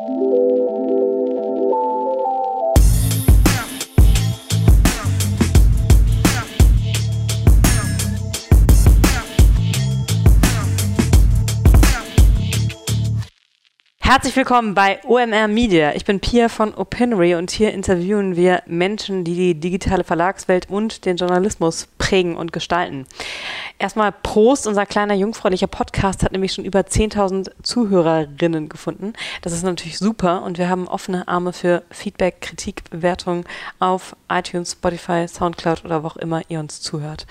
you Herzlich willkommen bei OMR Media. Ich bin Pia von Opinory und hier interviewen wir Menschen, die die digitale Verlagswelt und den Journalismus prägen und gestalten. Erstmal Prost, unser kleiner jungfräulicher Podcast hat nämlich schon über 10.000 Zuhörerinnen gefunden. Das ist natürlich super und wir haben offene Arme für Feedback, Kritik, Bewertungen auf iTunes, Spotify, Soundcloud oder wo auch immer ihr uns zuhört.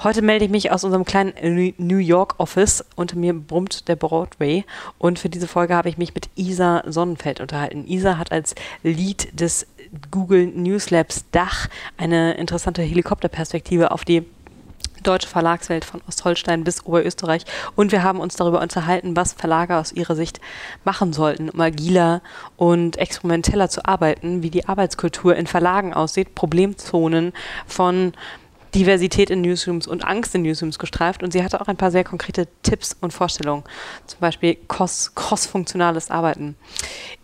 Heute melde ich mich aus unserem kleinen New York Office. Unter mir brummt der Broadway und für diese Folge habe ich mich mit Isa Sonnenfeld unterhalten. Isa hat als Lead des Google News Labs Dach eine interessante Helikopterperspektive auf die deutsche Verlagswelt von Ostholstein bis Oberösterreich. Und wir haben uns darüber unterhalten, was Verlage aus ihrer Sicht machen sollten, um agiler und experimenteller zu arbeiten, wie die Arbeitskultur in Verlagen aussieht, Problemzonen von Diversität in Newsrooms und Angst in Newsrooms gestreift und sie hatte auch ein paar sehr konkrete Tipps und Vorstellungen, zum Beispiel cross-funktionales Arbeiten.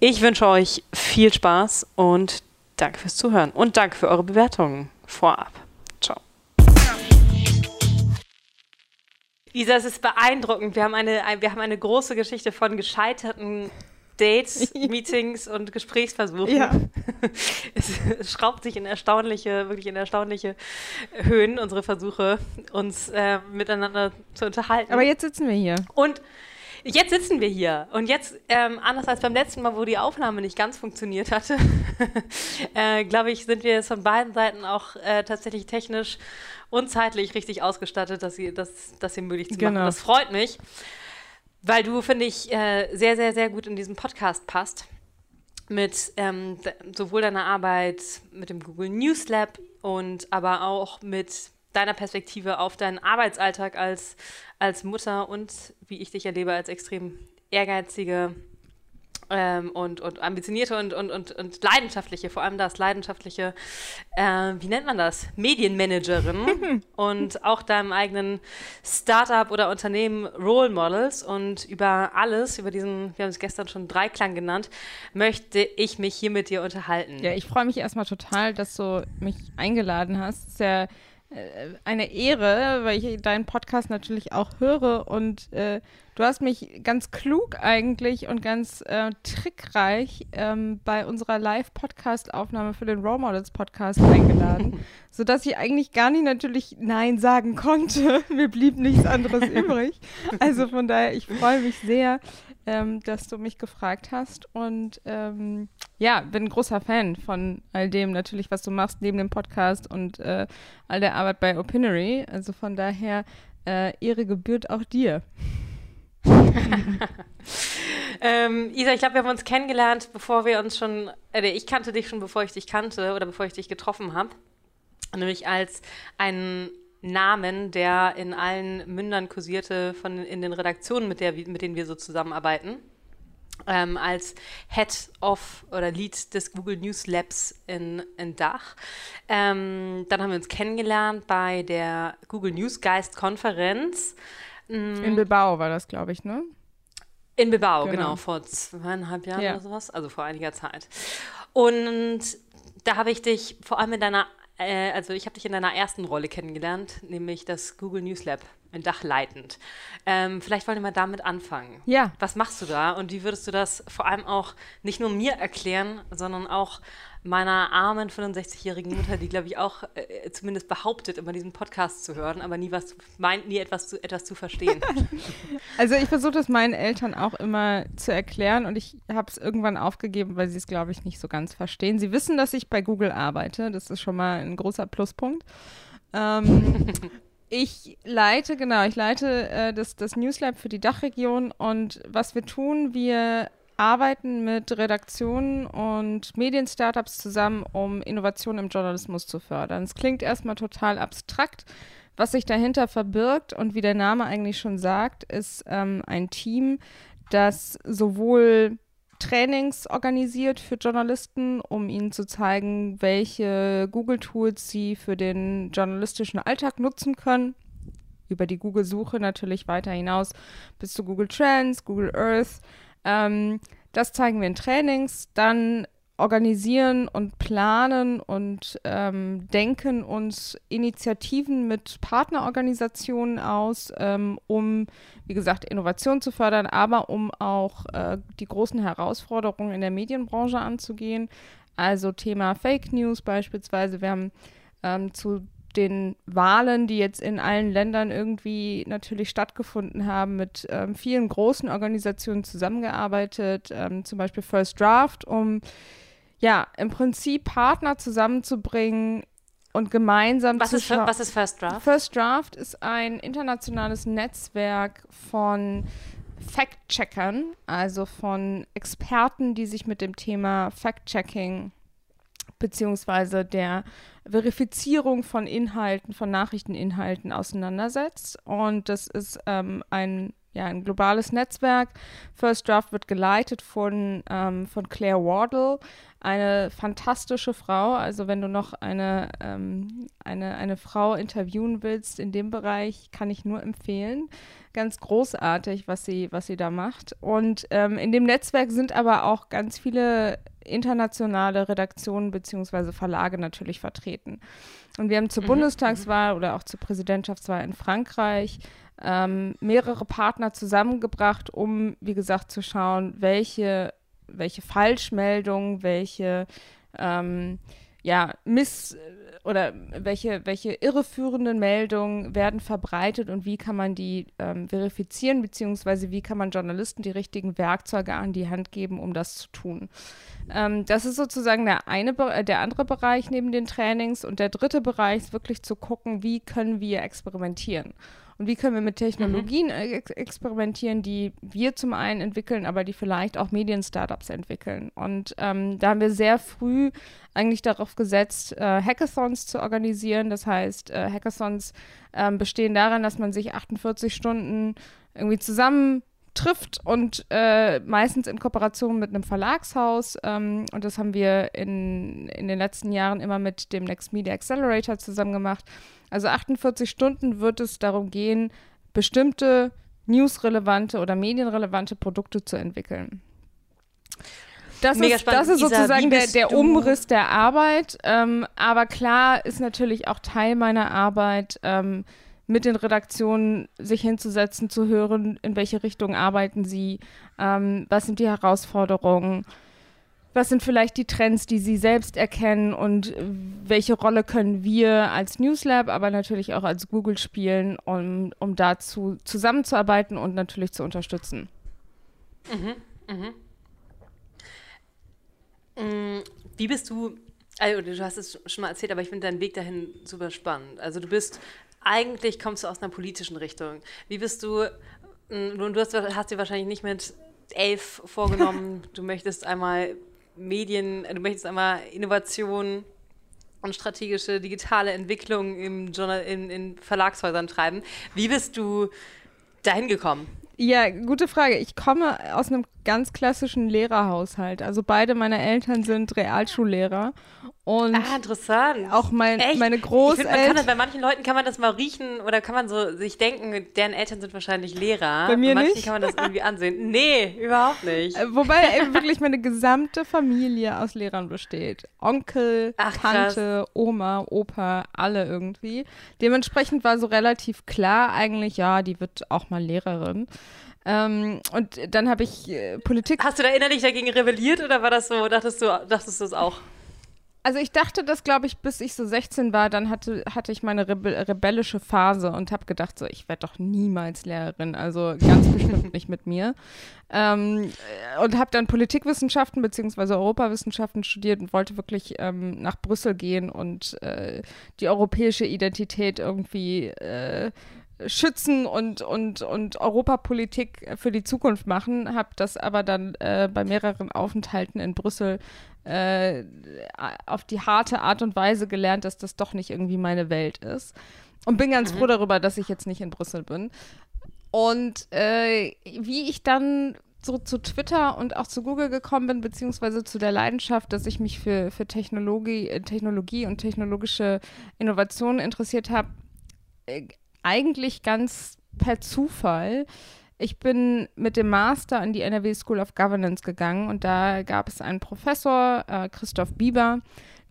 Ich wünsche euch viel Spaß und danke fürs Zuhören und danke für eure Bewertungen vorab. Ciao. Isa, es ist beeindruckend. Wir haben eine, wir haben eine große Geschichte von gescheiterten Dates, Meetings und Gesprächsversuchen. Ja. Es, es, schraubt sich in erstaunliche, wirklich in erstaunliche Höhen, unsere Versuche, uns äh, miteinander zu unterhalten. Aber jetzt sitzen wir hier. Und jetzt sitzen wir hier. Und jetzt, ähm, anders als beim letzten Mal, wo die Aufnahme nicht ganz funktioniert hatte, äh, glaube ich, sind wir jetzt von beiden Seiten auch äh, tatsächlich technisch und zeitlich richtig ausgestattet, dass sie das, das hier möglich zu machen. Genau. Das freut mich. Weil du, finde ich, äh, sehr, sehr, sehr gut in diesen Podcast passt. Mit ähm, sowohl deiner Arbeit mit dem Google News Lab und aber auch mit deiner Perspektive auf deinen Arbeitsalltag als, als Mutter und wie ich dich erlebe als extrem ehrgeizige ähm, und, und ambitionierte und, und, und, und leidenschaftliche, vor allem das leidenschaftliche, äh, wie nennt man das? Medienmanagerin und auch deinem eigenen Startup oder Unternehmen Role Models und über alles, über diesen, wir haben es gestern schon Dreiklang genannt, möchte ich mich hier mit dir unterhalten. Ja, ich freue mich erstmal total, dass du mich eingeladen hast. Es ist ja eine Ehre, weil ich deinen Podcast natürlich auch höre und äh, du hast mich ganz klug eigentlich und ganz äh, trickreich ähm, bei unserer Live-Podcast-Aufnahme für den Role Models Podcast eingeladen, sodass ich eigentlich gar nicht natürlich Nein sagen konnte. Mir blieb nichts anderes übrig. Also von daher, ich freue mich sehr, ähm, dass du mich gefragt hast. Und ähm, ja, bin ein großer Fan von all dem natürlich, was du machst neben dem Podcast und äh, all der Arbeit bei Opinory. Also von daher, äh, Ehre gebührt auch dir. ähm, Isa, ich glaube, wir haben uns kennengelernt, bevor wir uns schon, äh, ich kannte dich schon, bevor ich dich kannte oder bevor ich dich getroffen habe. Nämlich als ein Namen, der in allen Mündern kursierte von in den Redaktionen, mit, der, mit denen wir so zusammenarbeiten. Ähm, als Head of oder Lead des Google News Labs in, in Dach. Ähm, dann haben wir uns kennengelernt bei der Google News Geist Konferenz. Mm. In Bilbao war das, glaube ich, ne? In Bilbao, genau. genau, vor zweieinhalb Jahren ja. oder sowas, also vor einiger Zeit. Und da habe ich dich vor allem in deiner äh, also ich habe dich in deiner ersten Rolle kennengelernt, nämlich das Google News Lab in Dach leitend. Ähm, vielleicht wollen wir mal damit anfangen. Ja. Was machst du da und wie würdest du das vor allem auch nicht nur mir erklären, sondern auch meiner armen 65-jährigen Mutter, die, glaube ich, auch äh, zumindest behauptet, immer diesen Podcast zu hören, aber nie was meint, nie etwas zu, etwas zu verstehen. also ich versuche das meinen Eltern auch immer zu erklären und ich habe es irgendwann aufgegeben, weil sie es, glaube ich, nicht so ganz verstehen. Sie wissen, dass ich bei Google arbeite. Das ist schon mal ein großer Pluspunkt. Ähm, ich leite, genau, ich leite äh, das, das Newslab für die Dachregion und was wir tun, wir arbeiten mit Redaktionen und Medienstartups zusammen, um Innovation im Journalismus zu fördern. Es klingt erstmal total abstrakt. Was sich dahinter verbirgt und wie der Name eigentlich schon sagt, ist ähm, ein Team, das sowohl Trainings organisiert für Journalisten, um ihnen zu zeigen, welche Google-Tools sie für den journalistischen Alltag nutzen können. Über die Google-Suche natürlich weiter hinaus bis zu Google Trends, Google Earth, ähm, Das zeigen wir in Trainings. Dann organisieren und planen und ähm, denken uns Initiativen mit Partnerorganisationen aus, ähm, um, wie gesagt, Innovation zu fördern, aber um auch äh, die großen Herausforderungen in der Medienbranche anzugehen. Also Thema Fake News beispielsweise. Wir haben ähm, zu den Wahlen, die jetzt in allen Ländern irgendwie natürlich stattgefunden haben, mit ähm, vielen großen Organisationen zusammengearbeitet, ähm, zum Beispiel First Draft, um ja im Prinzip Partner zusammenzubringen und gemeinsam was zu ist, was ist First Draft? First Draft ist ein internationales Netzwerk von Fact-Checkern, also von Experten, die sich mit dem Thema Fact-Checking beziehungsweise der Verifizierung von Inhalten, von Nachrichteninhalten auseinandersetzt. Und das ist ähm, ein, ja, ein globales Netzwerk. First Draft wird geleitet von, ähm, von Claire Wardle, eine fantastische Frau. Also wenn du noch eine, ähm, eine, eine Frau interviewen willst in dem Bereich, kann ich nur empfehlen. Ganz großartig, was sie, was sie da macht. Und ähm, in dem Netzwerk sind aber auch ganz viele internationale Redaktionen bzw. Verlage natürlich vertreten. Und wir haben zur mhm. Bundestagswahl oder auch zur Präsidentschaftswahl in Frankreich ähm, mehrere Partner zusammengebracht, um, wie gesagt, zu schauen, welche, welche Falschmeldungen, welche ähm, ja, Miss- oder welche, welche irreführenden Meldungen werden verbreitet und wie kann man die ähm, verifizieren, beziehungsweise wie kann man Journalisten die richtigen Werkzeuge an die Hand geben, um das zu tun. Ähm, das ist sozusagen der, eine, der andere Bereich neben den Trainings und der dritte Bereich ist wirklich zu gucken, wie können wir experimentieren. Und wie können wir mit Technologien mhm. ex experimentieren, die wir zum einen entwickeln, aber die vielleicht auch Medien-Startups entwickeln. Und ähm, da haben wir sehr früh eigentlich darauf gesetzt, äh, Hackathons zu organisieren. Das heißt, äh, Hackathons äh, bestehen daran, dass man sich 48 Stunden irgendwie zusammen trifft und äh, meistens in Kooperation mit einem Verlagshaus. Ähm, und das haben wir in, in den letzten Jahren immer mit dem Next Media Accelerator zusammen gemacht. Also 48 Stunden wird es darum gehen, bestimmte newsrelevante oder medienrelevante Produkte zu entwickeln. Das Mega ist, spannend. das ist sozusagen der, der Umriss der Arbeit. Ähm, aber klar ist natürlich auch Teil meiner Arbeit, ähm, mit den Redaktionen sich hinzusetzen, zu hören, in welche Richtung arbeiten sie, ähm, was sind die Herausforderungen, was sind vielleicht die Trends, die sie selbst erkennen und welche Rolle können wir als Newslab, aber natürlich auch als Google spielen, um, um dazu zusammenzuarbeiten und natürlich zu unterstützen. Mhm, mhm. Mm, wie bist du, also du hast es schon mal erzählt, aber ich finde deinen Weg dahin super spannend. Also du bist eigentlich kommst du aus einer politischen Richtung. Wie bist du, mm, du, du hast, hast dir wahrscheinlich nicht mit elf vorgenommen, du möchtest einmal Medien, du möchtest einmal Innovation und strategische digitale Entwicklung im Journal, in, in Verlagshäusern treiben. Wie bist du dahin gekommen? Ja, gute Frage. Ich komme aus einem ganz klassischen Lehrerhaushalt. Also beide meine Eltern sind Realschullehrer. Und ah, interessant. Auch mein, meine Großeltern. Find, bei manchen Leuten kann man das mal riechen oder kann man so sich denken, deren Eltern sind wahrscheinlich Lehrer. Bei mir bei nicht. kann man das irgendwie ansehen. Nee, überhaupt nicht. Äh, wobei eben wirklich meine gesamte Familie aus Lehrern besteht. Onkel, Ach, Tante, Oma, Opa, alle irgendwie. Dementsprechend war so relativ klar eigentlich, ja, die wird auch mal Lehrerin. Ähm, und dann habe ich äh, Politik. Hast du da innerlich dagegen rebelliert oder war das so, dachtest du, dachtest du es auch? Also ich dachte das, glaube ich, bis ich so 16 war, dann hatte, hatte ich meine Rebe rebellische Phase und habe gedacht, so, ich werde doch niemals Lehrerin, also ganz bestimmt nicht mit mir. Ähm, und habe dann Politikwissenschaften bzw. Europawissenschaften studiert und wollte wirklich ähm, nach Brüssel gehen und äh, die europäische Identität irgendwie äh, schützen und, und, und Europapolitik für die Zukunft machen, habe das aber dann äh, bei mehreren Aufenthalten in Brüssel äh, auf die harte Art und Weise gelernt, dass das doch nicht irgendwie meine Welt ist. Und bin ganz mhm. froh darüber, dass ich jetzt nicht in Brüssel bin. Und äh, wie ich dann so zu Twitter und auch zu Google gekommen bin, beziehungsweise zu der Leidenschaft, dass ich mich für, für Technologie, Technologie und technologische Innovationen interessiert habe, äh, eigentlich ganz per Zufall. Ich bin mit dem Master an die NRW School of Governance gegangen und da gab es einen Professor, äh, Christoph Bieber,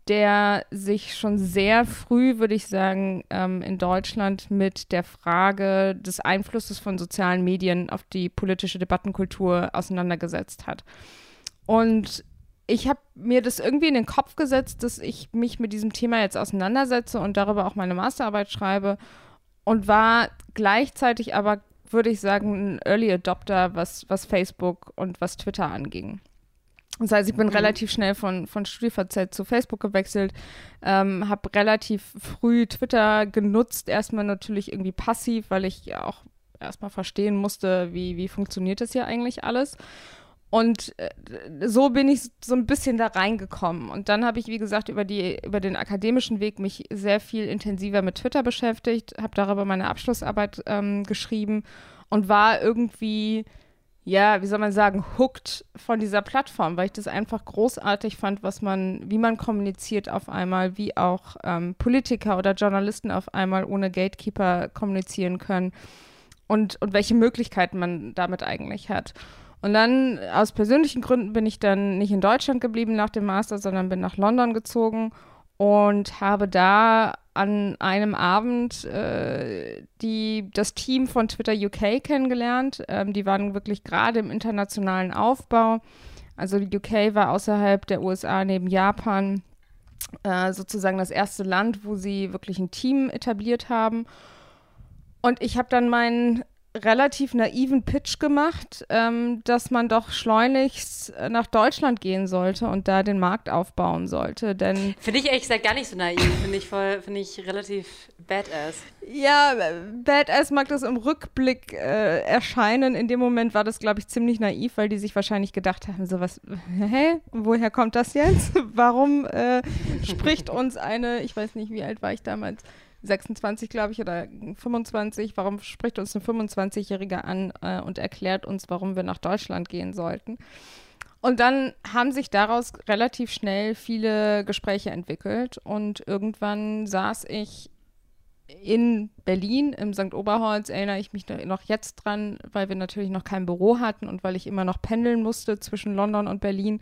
der sich schon sehr früh, würde ich sagen, ähm, in Deutschland mit der Frage des Einflusses von sozialen Medien auf die politische Debattenkultur auseinandergesetzt hat. Und ich habe mir das irgendwie in den Kopf gesetzt, dass ich mich mit diesem Thema jetzt auseinandersetze und darüber auch meine Masterarbeit schreibe und war gleichzeitig aber, würde ich sagen, ein Early Adopter, was, was Facebook und was Twitter anging. Das heißt, ich bin mhm. relativ schnell von, von StudiVZ zu Facebook gewechselt, ähm, habe relativ früh Twitter genutzt, erstmal natürlich irgendwie passiv, weil ich auch erstmal verstehen musste, wie, wie funktioniert das hier eigentlich alles. Und äh, so bin ich so ein bisschen da reingekommen. Und dann habe ich, wie gesagt, über, die, über den akademischen Weg mich sehr viel intensiver mit Twitter beschäftigt, habe darüber meine Abschlussarbeit ähm, geschrieben und war irgendwie ja, wie soll man sagen, hooked von dieser Plattform, weil ich das einfach großartig fand, was man, wie man kommuniziert auf einmal, wie auch ähm, Politiker oder Journalisten auf einmal ohne Gatekeeper kommunizieren können und, und welche Möglichkeiten man damit eigentlich hat. Und dann aus persönlichen Gründen bin ich dann nicht in Deutschland geblieben nach dem Master, sondern bin nach London gezogen und habe da an einem Abend äh, die, das Team von Twitter UK kennengelernt. Ähm, die waren wirklich gerade im internationalen Aufbau. Also die UK war außerhalb der USA neben Japan äh, sozusagen das erste Land, wo sie wirklich ein Team etabliert haben. Und ich habe dann meinen relativ naiven Pitch gemacht, ähm, dass man doch schleunigst nach Deutschland gehen sollte und da den Markt aufbauen sollte. Denn finde ich ehrlich gesagt gar nicht so naiv. Finde ich voll, finde ich relativ badass. Ja, badass mag das im Rückblick äh, erscheinen. In dem Moment war das, glaube ich, ziemlich naiv, weil die sich wahrscheinlich gedacht haben: so was, hä, woher kommt das jetzt? Warum äh, spricht uns eine, ich weiß nicht, wie alt war ich damals? 26, glaube ich, oder 25. Warum spricht uns ein 25-Jähriger an äh, und erklärt uns, warum wir nach Deutschland gehen sollten? Und dann haben sich daraus relativ schnell viele Gespräche entwickelt und irgendwann saß ich in Berlin im St. Oberholz, erinnere ich mich noch jetzt dran, weil wir natürlich noch kein Büro hatten und weil ich immer noch pendeln musste zwischen London und Berlin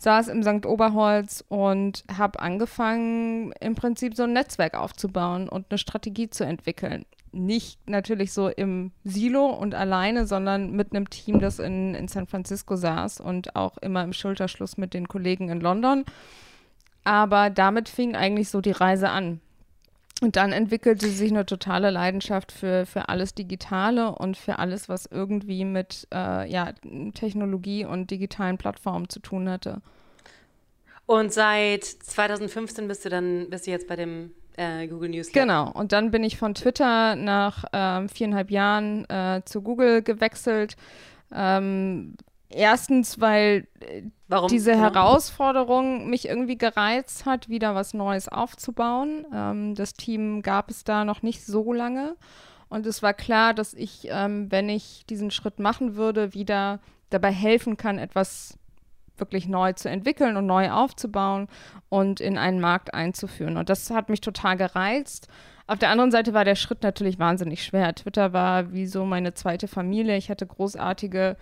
saß im St. Oberholz und habe angefangen, im Prinzip so ein Netzwerk aufzubauen und eine Strategie zu entwickeln. Nicht natürlich so im Silo und alleine, sondern mit einem Team, das in, in San Francisco saß und auch immer im Schulterschluss mit den Kollegen in London. Aber damit fing eigentlich so die Reise an. Und dann entwickelte sich eine totale Leidenschaft für, für alles Digitale und für alles, was irgendwie mit äh, ja, Technologie und digitalen Plattformen zu tun hatte. Und seit 2015 bist du dann, bist du jetzt bei dem äh, Google News. Genau. Und dann bin ich von Twitter nach ähm, viereinhalb Jahren äh, zu Google gewechselt. Ähm, Erstens, weil äh, Warum? diese genau. Herausforderung mich irgendwie gereizt hat, wieder was Neues aufzubauen. Ähm, das Team gab es da noch nicht so lange. Und es war klar, dass ich, ähm, wenn ich diesen Schritt machen würde, wieder dabei helfen kann, etwas wirklich neu zu entwickeln und neu aufzubauen und in einen Markt einzuführen. Und das hat mich total gereizt. Auf der anderen Seite war der Schritt natürlich wahnsinnig schwer. Twitter war wie so meine zweite Familie. Ich hatte großartige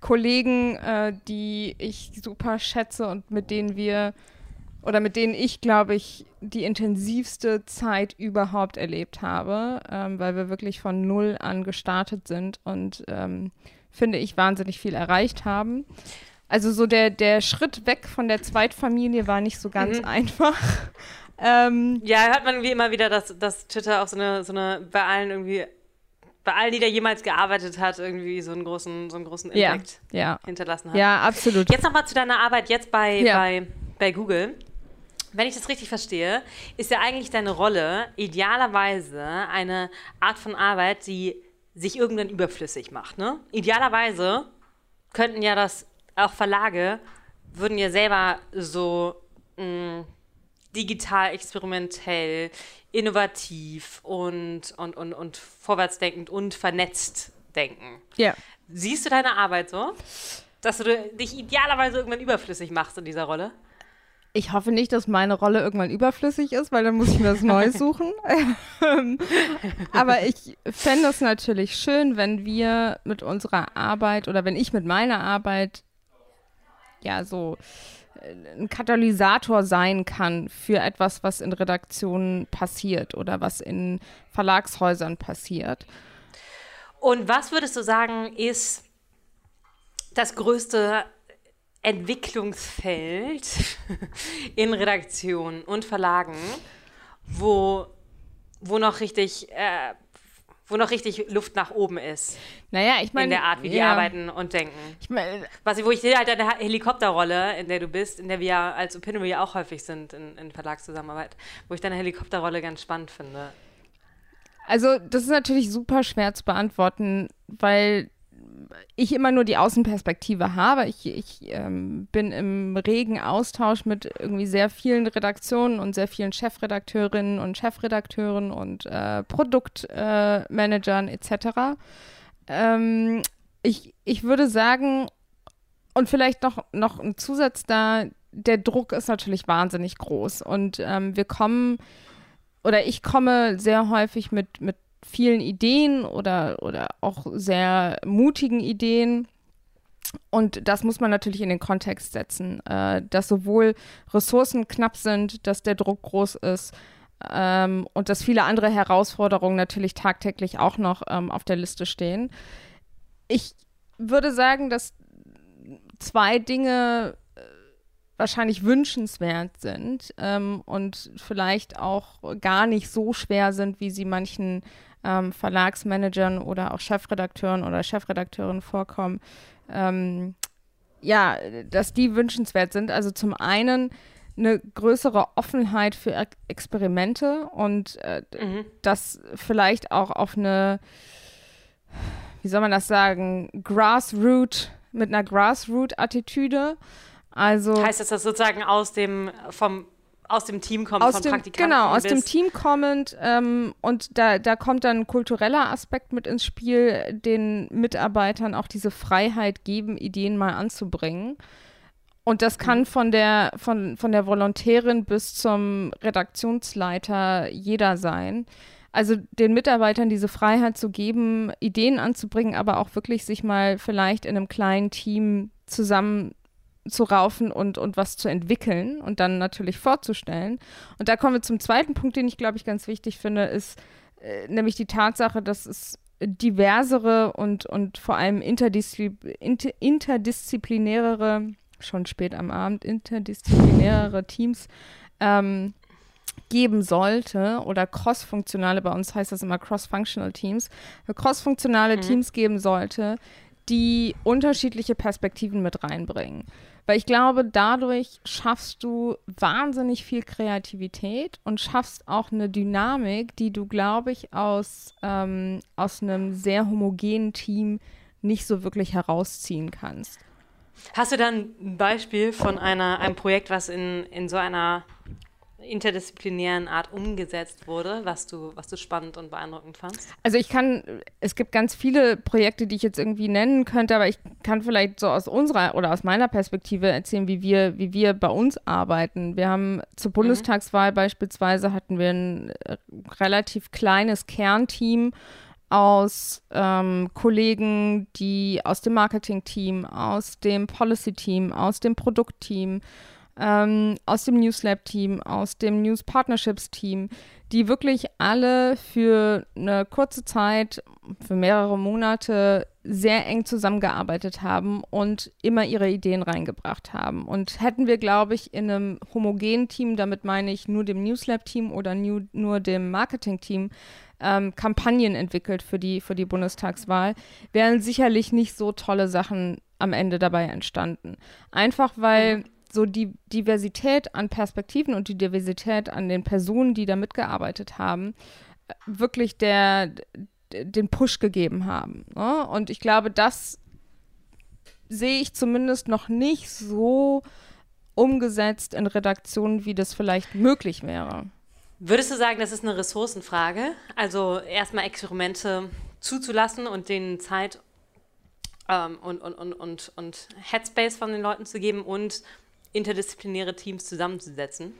Kollegen, äh, die ich super schätze und mit denen wir oder mit denen ich, glaube ich, die intensivste Zeit überhaupt erlebt habe, ähm, weil wir wirklich von null an gestartet sind und ähm, finde ich wahnsinnig viel erreicht haben. Also so der, der Schritt weg von der Zweitfamilie war nicht so ganz mhm. einfach. ähm, ja, hört man wie immer wieder, dass, dass Twitter auch so eine, so eine bei allen irgendwie bei allen, die da jemals gearbeitet hat, irgendwie so einen großen, so einen großen Impact ja, ja. hinterlassen hat. Ja, absolut. Jetzt nochmal zu deiner Arbeit jetzt bei, ja. bei, bei Google. Wenn ich das richtig verstehe, ist ja eigentlich deine Rolle idealerweise eine Art von Arbeit, die sich irgendwann überflüssig macht. Ne? Idealerweise könnten ja das auch Verlage würden ja selber so mh, mm, digital experimentell innovativ und, und, und, und vorwärtsdenkend und vernetzt denken. Ja. Siehst du deine Arbeit so? Dass du dich idealerweise irgendwann überflüssig machst in dieser Rolle? Ich hoffe nicht, dass meine Rolle irgendwann überflüssig ist, weil dann muss ich mir das neu suchen. Aber ich fände es natürlich schön, wenn wir mit unserer Arbeit oder wenn ich mit meiner Arbeit ja so ein Katalysator sein kann für etwas, was in Redaktionen passiert oder was in Verlagshäusern passiert. Und was würdest du sagen, ist das größte Entwicklungsfeld in Redaktionen und Verlagen, wo, wo noch richtig äh, wo noch richtig Luft nach oben ist. Naja, ich meine. In der Art, wie ja. die arbeiten und denken. Ich meine. Was, wo ich sehe halt eine Helikopterrolle, in der du bist, in der wir ja als Opinory auch häufig sind in, in Verlagszusammenarbeit, wo ich deine Helikopterrolle ganz spannend finde. Also, das ist natürlich super schwer zu beantworten, weil ich immer nur die Außenperspektive habe. Ich, ich ähm, bin im regen Austausch mit irgendwie sehr vielen Redaktionen und sehr vielen Chefredakteurinnen und Chefredakteuren und äh, Produktmanagern äh, etc. Ähm, ich, ich würde sagen, und vielleicht noch, noch ein Zusatz da, der Druck ist natürlich wahnsinnig groß. Und ähm, wir kommen, oder ich komme sehr häufig mit, mit vielen Ideen oder, oder auch sehr mutigen Ideen. Und das muss man natürlich in den Kontext setzen, äh, dass sowohl Ressourcen knapp sind, dass der Druck groß ist ähm, und dass viele andere Herausforderungen natürlich tagtäglich auch noch ähm, auf der Liste stehen. Ich würde sagen, dass zwei Dinge äh, wahrscheinlich wünschenswert sind ähm, und vielleicht auch gar nicht so schwer sind, wie sie manchen ähm, Verlagsmanagern oder auch Chefredakteuren oder Chefredakteuren vorkommen, ähm, ja, dass die wünschenswert sind. Also zum einen eine größere Offenheit für Experimente und äh, mhm. das vielleicht auch auf eine, wie soll man das sagen, Grassroot, mit einer Grassroot-Attitüde. Also heißt das, dass sozusagen aus dem vom aus dem Team kommt, aus von dem, Praktikanten. Genau, aus dem Team kommend. Ähm, und da, da kommt dann ein kultureller Aspekt mit ins Spiel, den Mitarbeitern auch diese Freiheit geben, Ideen mal anzubringen. Und das kann mhm. von der, von, von der Volontärin bis zum Redaktionsleiter jeder sein. Also den Mitarbeitern diese Freiheit zu geben, Ideen anzubringen, aber auch wirklich sich mal vielleicht in einem kleinen Team zusammen zu raufen und, und was zu entwickeln und dann natürlich vorzustellen. Und da kommen wir zum zweiten Punkt, den ich, glaube ich, ganz wichtig finde, ist äh, nämlich die Tatsache, dass es diversere und, und vor allem interdiszi inter interdisziplinärere, schon spät am Abend, interdisziplinärere Teams ähm, geben sollte oder cross-funktionale, bei uns heißt das immer cross-functional Teams, cross-funktionale mhm. Teams geben sollte, die unterschiedliche Perspektiven mit reinbringen. Weil ich glaube, dadurch schaffst du wahnsinnig viel Kreativität und schaffst auch eine Dynamik, die du, glaube ich, aus, ähm, aus einem sehr homogenen Team nicht so wirklich herausziehen kannst. Hast du dann ein Beispiel von einer, einem Projekt, was in, in so einer interdisziplinären Art umgesetzt wurde, was du, was du spannend und beeindruckend fandst? Also ich kann, es gibt ganz viele Projekte, die ich jetzt irgendwie nennen könnte, aber ich kann vielleicht so aus unserer oder aus meiner Perspektive erzählen, wie wir, wie wir bei uns arbeiten. Wir haben zur mhm. Bundestagswahl mhm. beispielsweise hatten wir ein äh, relativ kleines Kernteam aus ähm, Kollegen, die aus dem Marketing-Team, aus dem Policy-Team, aus dem Produktteam ähm, aus dem Newslab-Team, aus dem News Partnerships-Team, die wirklich alle für eine kurze Zeit, für mehrere Monate sehr eng zusammengearbeitet haben und immer ihre Ideen reingebracht haben. Und hätten wir, glaube ich, in einem homogenen Team, damit meine ich nur dem Newslab-Team oder new, nur dem Marketing-Team, ähm, Kampagnen entwickelt für die, für die Bundestagswahl, wären sicherlich nicht so tolle Sachen am Ende dabei entstanden. Einfach weil so die Diversität an Perspektiven und die Diversität an den Personen, die da mitgearbeitet haben, wirklich der, den Push gegeben haben. Ne? Und ich glaube, das sehe ich zumindest noch nicht so umgesetzt in Redaktionen, wie das vielleicht möglich wäre. Würdest du sagen, das ist eine Ressourcenfrage? Also erstmal Experimente zuzulassen und denen Zeit ähm, und, und, und, und, und Headspace von den Leuten zu geben und interdisziplinäre Teams zusammenzusetzen?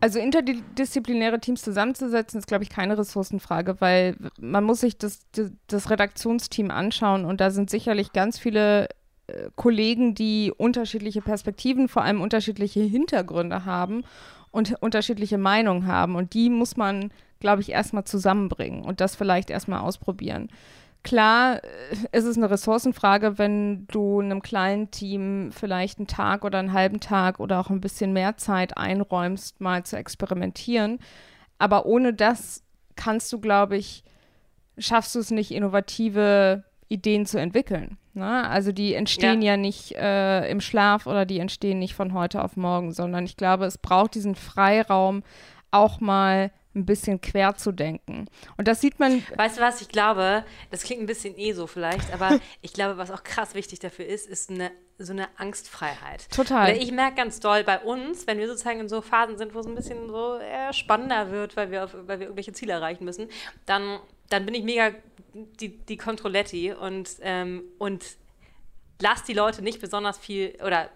Also interdisziplinäre Teams zusammenzusetzen, ist, glaube ich, keine Ressourcenfrage, weil man muss sich das, das Redaktionsteam anschauen und da sind sicherlich ganz viele äh, Kollegen, die unterschiedliche Perspektiven, vor allem unterschiedliche Hintergründe haben und unterschiedliche Meinungen haben. Und die muss man, glaube ich, erstmal zusammenbringen und das vielleicht erstmal ausprobieren. Klar äh, ist es eine Ressourcenfrage, wenn du einem kleinen Team vielleicht einen Tag oder einen halben Tag oder auch ein bisschen mehr Zeit einräumst, mal zu experimentieren. Aber ohne das kannst du, glaube ich, schaffst du es nicht, innovative Ideen zu entwickeln. Ne? Also die entstehen ja, ja nicht äh, im Schlaf oder die entstehen nicht von heute auf morgen, sondern ich glaube, es braucht diesen Freiraum, auch mal ein bisschen quer zu denken. Und das sieht man. Weißt du was, ich glaube, das klingt ein bisschen eh so vielleicht, aber ich glaube, was auch krass wichtig dafür ist, ist eine, so eine Angstfreiheit. Total. Oder ich merke ganz doll bei uns, wenn wir sozusagen in so Phasen sind, wo es ein bisschen so äh, spannender wird, weil wir, auf, weil wir irgendwelche Ziele erreichen müssen, dann, dann bin ich mega die, die Controletti und, ähm, und lass die Leute nicht besonders viel oder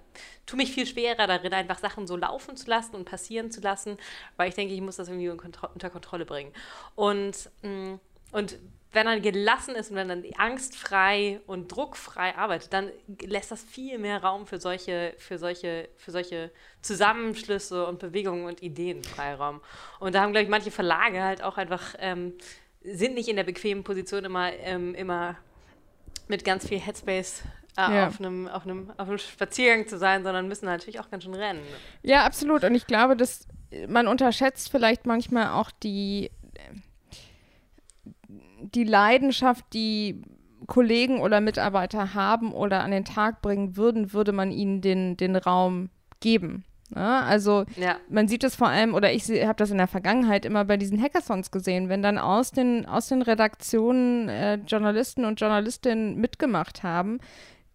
tu mich viel schwerer darin, einfach Sachen so laufen zu lassen und passieren zu lassen, weil ich denke, ich muss das irgendwie unter Kontrolle bringen. Und, mm, und wenn er gelassen ist und wenn er angstfrei und druckfrei arbeitet, dann lässt das viel mehr Raum für solche, für solche, für solche Zusammenschlüsse und Bewegungen und Ideen Freiraum. Und da haben, glaube ich, manche Verlage halt auch einfach, ähm, sind nicht in der bequemen Position immer, ähm, immer mit ganz viel Headspace äh, ja. auf, einem, auf, einem, auf einem Spaziergang zu sein, sondern müssen natürlich auch ganz schön rennen. Ja, absolut. Und ich glaube, dass man unterschätzt vielleicht manchmal auch die, die Leidenschaft, die Kollegen oder Mitarbeiter haben oder an den Tag bringen würden, würde man ihnen den, den Raum geben. Ja, also ja. man sieht es vor allem, oder ich habe das in der Vergangenheit immer bei diesen Hackathons gesehen, wenn dann aus den, aus den Redaktionen äh, Journalisten und Journalistinnen mitgemacht haben,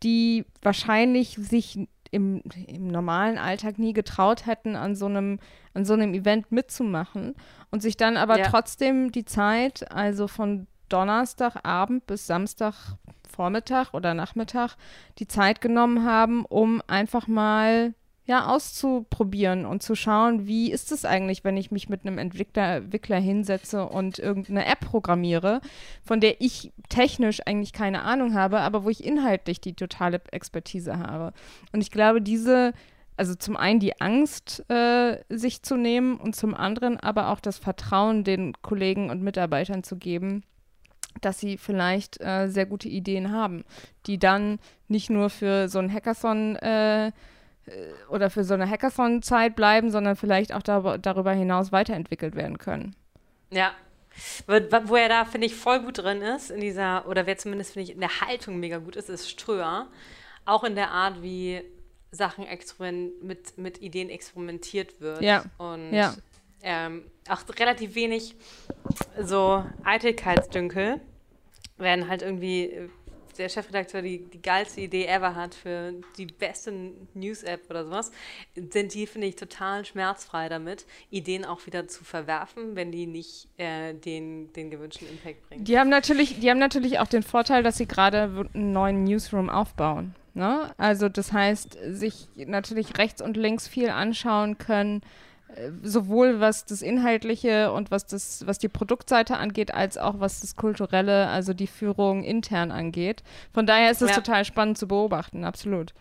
die wahrscheinlich sich im, im normalen Alltag nie getraut hätten, an so einem, an so einem Event mitzumachen und sich dann aber ja. trotzdem die Zeit, also von Donnerstagabend bis Samstagvormittag oder Nachmittag, die Zeit genommen haben, um einfach mal ja, auszuprobieren und zu schauen, wie ist es eigentlich, wenn ich mich mit einem Entwickler, Entwickler hinsetze und irgendeine App programmiere, von der ich technisch eigentlich keine Ahnung habe, aber wo ich inhaltlich die totale Expertise habe. Und ich glaube, diese, also zum einen die Angst, äh, sich zu nehmen und zum anderen aber auch das Vertrauen den Kollegen und Mitarbeitern zu geben, dass sie vielleicht äh, sehr gute Ideen haben, die dann nicht nur für so ein Hackathon äh, oder für so eine Hackathon-Zeit bleiben, sondern vielleicht auch da, darüber hinaus weiterentwickelt werden können. Ja. Wo er da, finde ich, voll gut drin ist, in dieser, oder wer zumindest, finde ich, in der Haltung mega gut ist, ist Ströer. Auch in der Art, wie Sachen mit, mit Ideen experimentiert wird. Ja. Und ja. Ähm, auch relativ wenig so Eitelkeitsdünkel werden halt irgendwie der Chefredakteur die, die geilste Idee ever hat für die beste News-App oder sowas, sind die, finde ich, total schmerzfrei damit, Ideen auch wieder zu verwerfen, wenn die nicht äh, den, den gewünschten Impact bringen. Die haben natürlich, die haben natürlich auch den Vorteil, dass sie gerade einen neuen Newsroom aufbauen. Ne? Also das heißt, sich natürlich rechts und links viel anschauen können, sowohl was das Inhaltliche und was das, was die Produktseite angeht, als auch was das Kulturelle, also die Führung intern angeht. Von daher ist es ja. total spannend zu beobachten, absolut.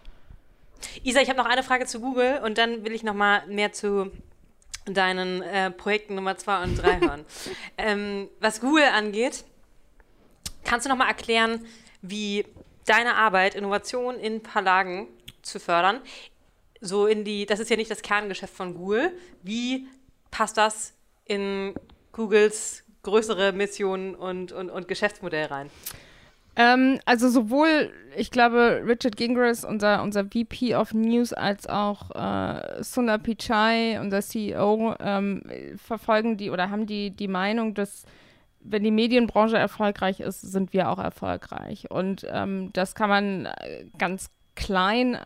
Isa, ich habe noch eine Frage zu Google und dann will ich noch mal mehr zu deinen äh, Projekten Nummer zwei und drei hören. ähm, was Google angeht, kannst du noch mal erklären, wie deine Arbeit, Innovation in Verlagen zu fördern, so in die, das ist ja nicht das Kerngeschäft von Google. Wie passt das in Googles größere Mission und, und, und Geschäftsmodell rein? Ähm, also sowohl, ich glaube, Richard Gingras, unser, unser VP of News, als auch äh, Sundar Pichai, unser CEO, ähm, verfolgen die oder haben die, die Meinung, dass wenn die Medienbranche erfolgreich ist, sind wir auch erfolgreich. Und ähm, das kann man äh, ganz klein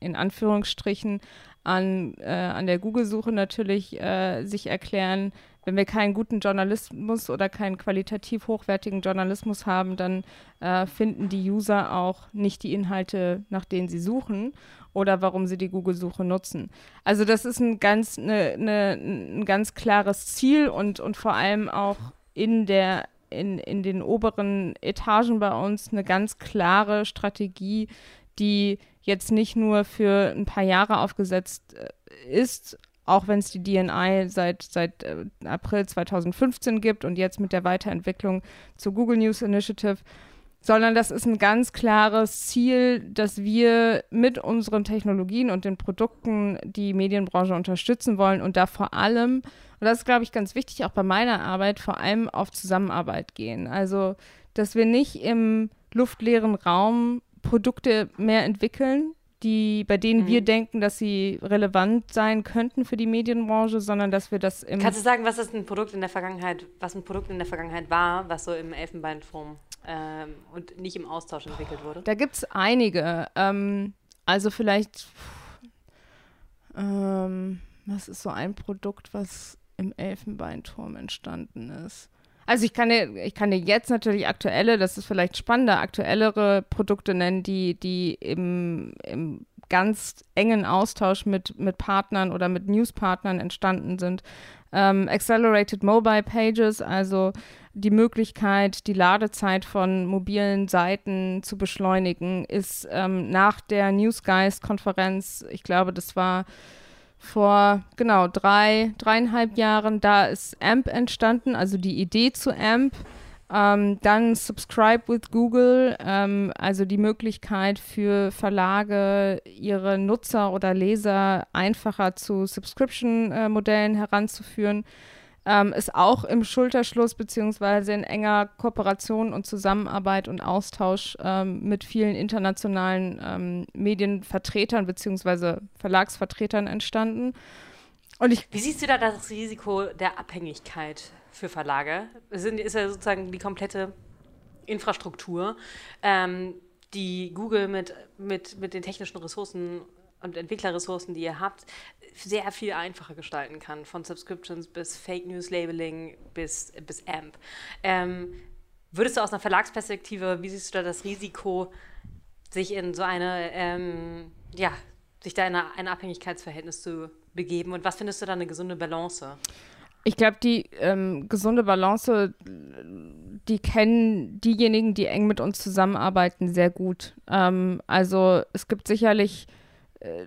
in Anführungsstrichen an, äh, an der Google-Suche natürlich äh, sich erklären, wenn wir keinen guten Journalismus oder keinen qualitativ hochwertigen Journalismus haben, dann äh, finden die User auch nicht die Inhalte, nach denen sie suchen. oder warum sie die Google-Suche nutzen. Also das ist ein ganz, ne, ne, ein ganz klares Ziel und, und vor allem auch in der in, in den oberen Etagen bei uns eine ganz klare Strategie, die jetzt nicht nur für ein paar Jahre aufgesetzt äh, ist, auch wenn es die DNI seit, seit äh, April 2015 gibt und jetzt mit der Weiterentwicklung zur Google News Initiative, sondern das ist ein ganz klares Ziel, dass wir mit unseren Technologien und den Produkten die Medienbranche unterstützen wollen und da vor allem, und das ist, glaube ich, ganz wichtig, auch bei meiner Arbeit, vor allem auf Zusammenarbeit gehen. Also, dass wir nicht im luftleeren Raum Produkte mehr entwickeln, die, bei denen mhm. wir denken, dass sie relevant sein könnten für die Medienbranche, sondern dass wir das im. Kannst du sagen, was ist ein Produkt in der Vergangenheit, was ein Produkt in der Vergangenheit war, was so im Elfenbeinturm ähm, und nicht im Austausch entwickelt wurde? Da gibt es einige. Ähm, also vielleicht, ähm, was ist so ein Produkt, was im Elfenbeinturm entstanden ist? Also ich kann dir, ich kann dir jetzt natürlich aktuelle, das ist vielleicht spannender, aktuellere Produkte nennen, die, die im, im ganz engen Austausch mit, mit Partnern oder mit Newspartnern entstanden sind. Ähm, Accelerated Mobile Pages, also die Möglichkeit, die Ladezeit von mobilen Seiten zu beschleunigen, ist ähm, nach der Newsgeist-Konferenz, ich glaube, das war vor genau drei, dreieinhalb Jahren, da ist AMP entstanden, also die Idee zu AMP. Ähm, dann Subscribe with Google, ähm, also die Möglichkeit für Verlage, ihre Nutzer oder Leser einfacher zu Subscription-Modellen äh, heranzuführen ähm, ist auch im Schulterschluss beziehungsweise in enger Kooperation und Zusammenarbeit und Austausch ähm, mit vielen internationalen ähm, Medienvertretern beziehungsweise Verlagsvertretern entstanden. Und ich, Wie siehst du da das Risiko der Abhängigkeit für Verlage? Das ist ja sozusagen die komplette Infrastruktur, ähm, die Google mit, mit, mit den technischen Ressourcen und Entwicklerressourcen, die ihr habt, sehr viel einfacher gestalten kann. Von Subscriptions bis Fake News Labeling bis, bis AMP. Ähm, würdest du aus einer Verlagsperspektive, wie siehst du da das Risiko, sich in so eine, ähm, ja, sich da in ein Abhängigkeitsverhältnis zu begeben? Und was findest du da eine gesunde Balance? Ich glaube, die ähm, gesunde Balance, die kennen diejenigen, die eng mit uns zusammenarbeiten, sehr gut. Ähm, also es gibt sicherlich äh,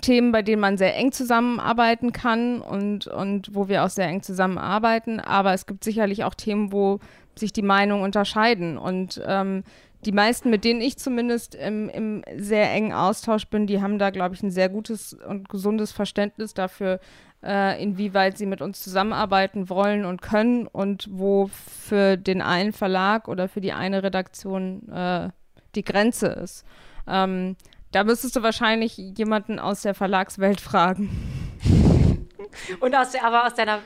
Themen, bei denen man sehr eng zusammenarbeiten kann und, und wo wir auch sehr eng zusammenarbeiten. Aber es gibt sicherlich auch Themen, wo sich die Meinungen unterscheiden. Und ähm, die meisten, mit denen ich zumindest im, im sehr engen Austausch bin, die haben da, glaube ich, ein sehr gutes und gesundes Verständnis dafür, äh, inwieweit sie mit uns zusammenarbeiten wollen und können und wo für den einen Verlag oder für die eine Redaktion äh, die Grenze ist. Ähm, da müsstest du wahrscheinlich jemanden aus der Verlagswelt fragen. Und aus aber aus, deiner,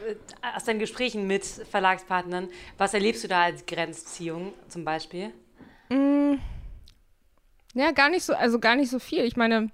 aus deinen Gesprächen mit Verlagspartnern, was erlebst du da als Grenzziehung zum Beispiel? Mm, ja, gar nicht so, also gar nicht so viel. Ich meine,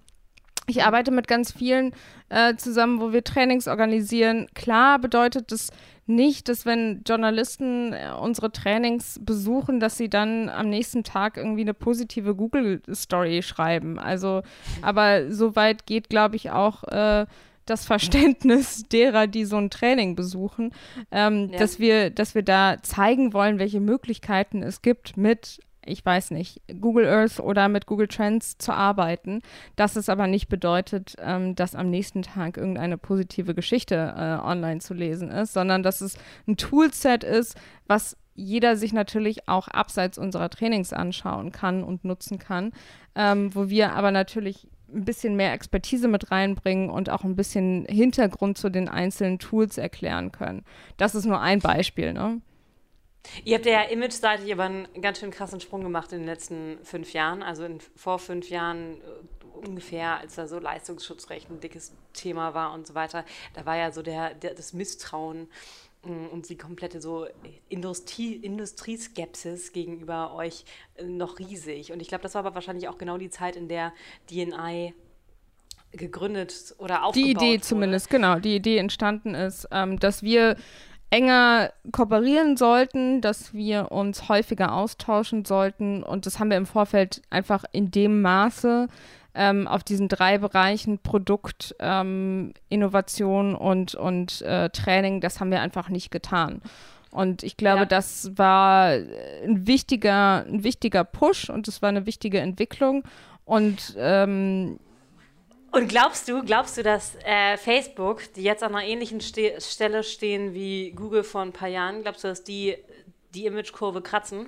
ich arbeite mit ganz vielen äh, zusammen, wo wir Trainings organisieren. Klar bedeutet das nicht, dass wenn Journalisten äh, unsere Trainings besuchen, dass sie dann am nächsten Tag irgendwie eine positive Google-Story schreiben. Also, aber soweit geht, glaube ich, auch äh, das Verständnis derer, die so ein Training besuchen, ähm, ja. dass wir, dass wir da zeigen wollen, welche Möglichkeiten es gibt, mit ich weiß nicht, Google Earth oder mit Google Trends zu arbeiten. Das es aber nicht bedeutet, ähm, dass am nächsten Tag irgendeine positive Geschichte äh, online zu lesen ist, sondern dass es ein Toolset ist, was jeder sich natürlich auch abseits unserer Trainings anschauen kann und nutzen kann, ähm, wo wir aber natürlich ein bisschen mehr Expertise mit reinbringen und auch ein bisschen Hintergrund zu den einzelnen Tools erklären können. Das ist nur ein Beispiel, ne? Ihr habt ja image-seitig aber einen ganz schön krassen Sprung gemacht in den letzten fünf Jahren. Also in, vor fünf Jahren äh, ungefähr, als da so Leistungsschutzrecht ein dickes Thema war und so weiter, da war ja so der, der das Misstrauen mm, und die komplette so Industrie, Industrieskepsis gegenüber euch äh, noch riesig. Und ich glaube, das war aber wahrscheinlich auch genau die Zeit, in der DNI gegründet oder aufgebaut Die Idee wurde. zumindest, genau, die Idee entstanden ist, ähm, dass wir enger kooperieren sollten, dass wir uns häufiger austauschen sollten. Und das haben wir im Vorfeld einfach in dem Maße ähm, auf diesen drei Bereichen Produkt, ähm, Innovation und, und äh, Training, das haben wir einfach nicht getan. Und ich glaube, ja. das war ein wichtiger, ein wichtiger Push und es war eine wichtige Entwicklung. Und ähm, und glaubst du, glaubst du, dass äh, Facebook, die jetzt an einer ähnlichen Ste Stelle stehen wie Google vor ein paar Jahren, glaubst du, dass die die Imagekurve kratzen?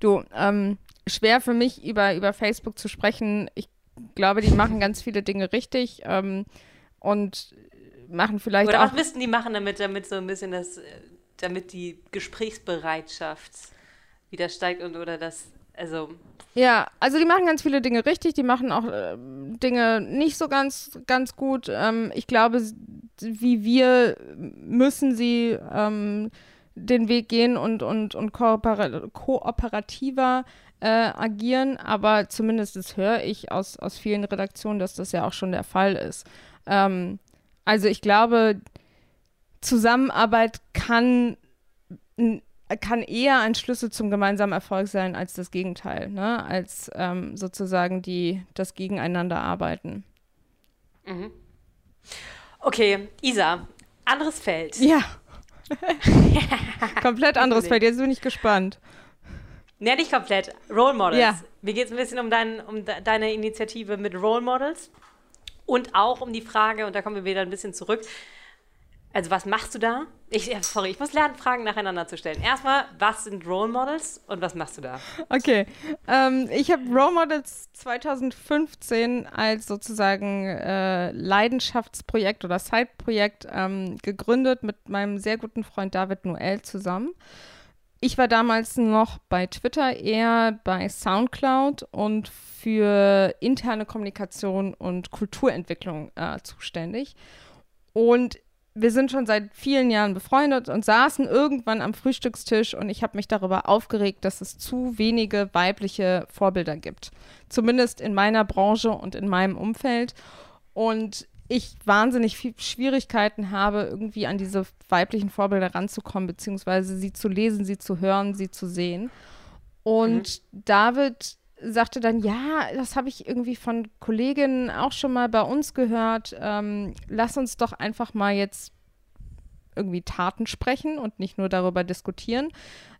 Du, ähm, schwer für mich über, über Facebook zu sprechen. Ich glaube, die machen ganz viele Dinge richtig ähm, und machen vielleicht Oder auch. was müssten die machen, damit, damit so ein bisschen das, äh, damit die Gesprächsbereitschaft wieder steigt und oder das, also. Ja, also die machen ganz viele Dinge richtig, die machen auch äh, Dinge nicht so ganz, ganz gut. Ähm, ich glaube, wie wir müssen sie ähm, den Weg gehen und, und, und kooperativer äh, agieren, aber zumindest das höre ich aus, aus vielen Redaktionen, dass das ja auch schon der Fall ist. Ähm, also ich glaube, Zusammenarbeit kann, kann eher ein Schlüssel zum gemeinsamen Erfolg sein als das Gegenteil, ne? als ähm, sozusagen die das Gegeneinander arbeiten. Mhm. Okay, Isa, anderes Feld. Ja. komplett anderes Feld. Jetzt bin ich gespannt. Nee, nicht komplett. Role Models. Ja. Mir geht es ein bisschen um, dein, um de deine Initiative mit Role Models und auch um die Frage, und da kommen wir wieder ein bisschen zurück. Also, was machst du da? Ich, sorry, ich muss lernen, Fragen nacheinander zu stellen. Erstmal, was sind Role Models und was machst du da? Okay. Ähm, ich habe Role Models 2015 als sozusagen äh, Leidenschaftsprojekt oder Side-Projekt ähm, gegründet mit meinem sehr guten Freund David Noel zusammen. Ich war damals noch bei Twitter, eher bei SoundCloud und für interne Kommunikation und Kulturentwicklung äh, zuständig. Und wir sind schon seit vielen Jahren befreundet und saßen irgendwann am Frühstückstisch und ich habe mich darüber aufgeregt, dass es zu wenige weibliche Vorbilder gibt. Zumindest in meiner Branche und in meinem Umfeld. Und ich wahnsinnig viel Schwierigkeiten habe, irgendwie an diese weiblichen Vorbilder ranzukommen, beziehungsweise sie zu lesen, sie zu hören, sie zu sehen. Und mhm. David sagte dann, ja, das habe ich irgendwie von Kolleginnen auch schon mal bei uns gehört. Ähm, lass uns doch einfach mal jetzt irgendwie Taten sprechen und nicht nur darüber diskutieren,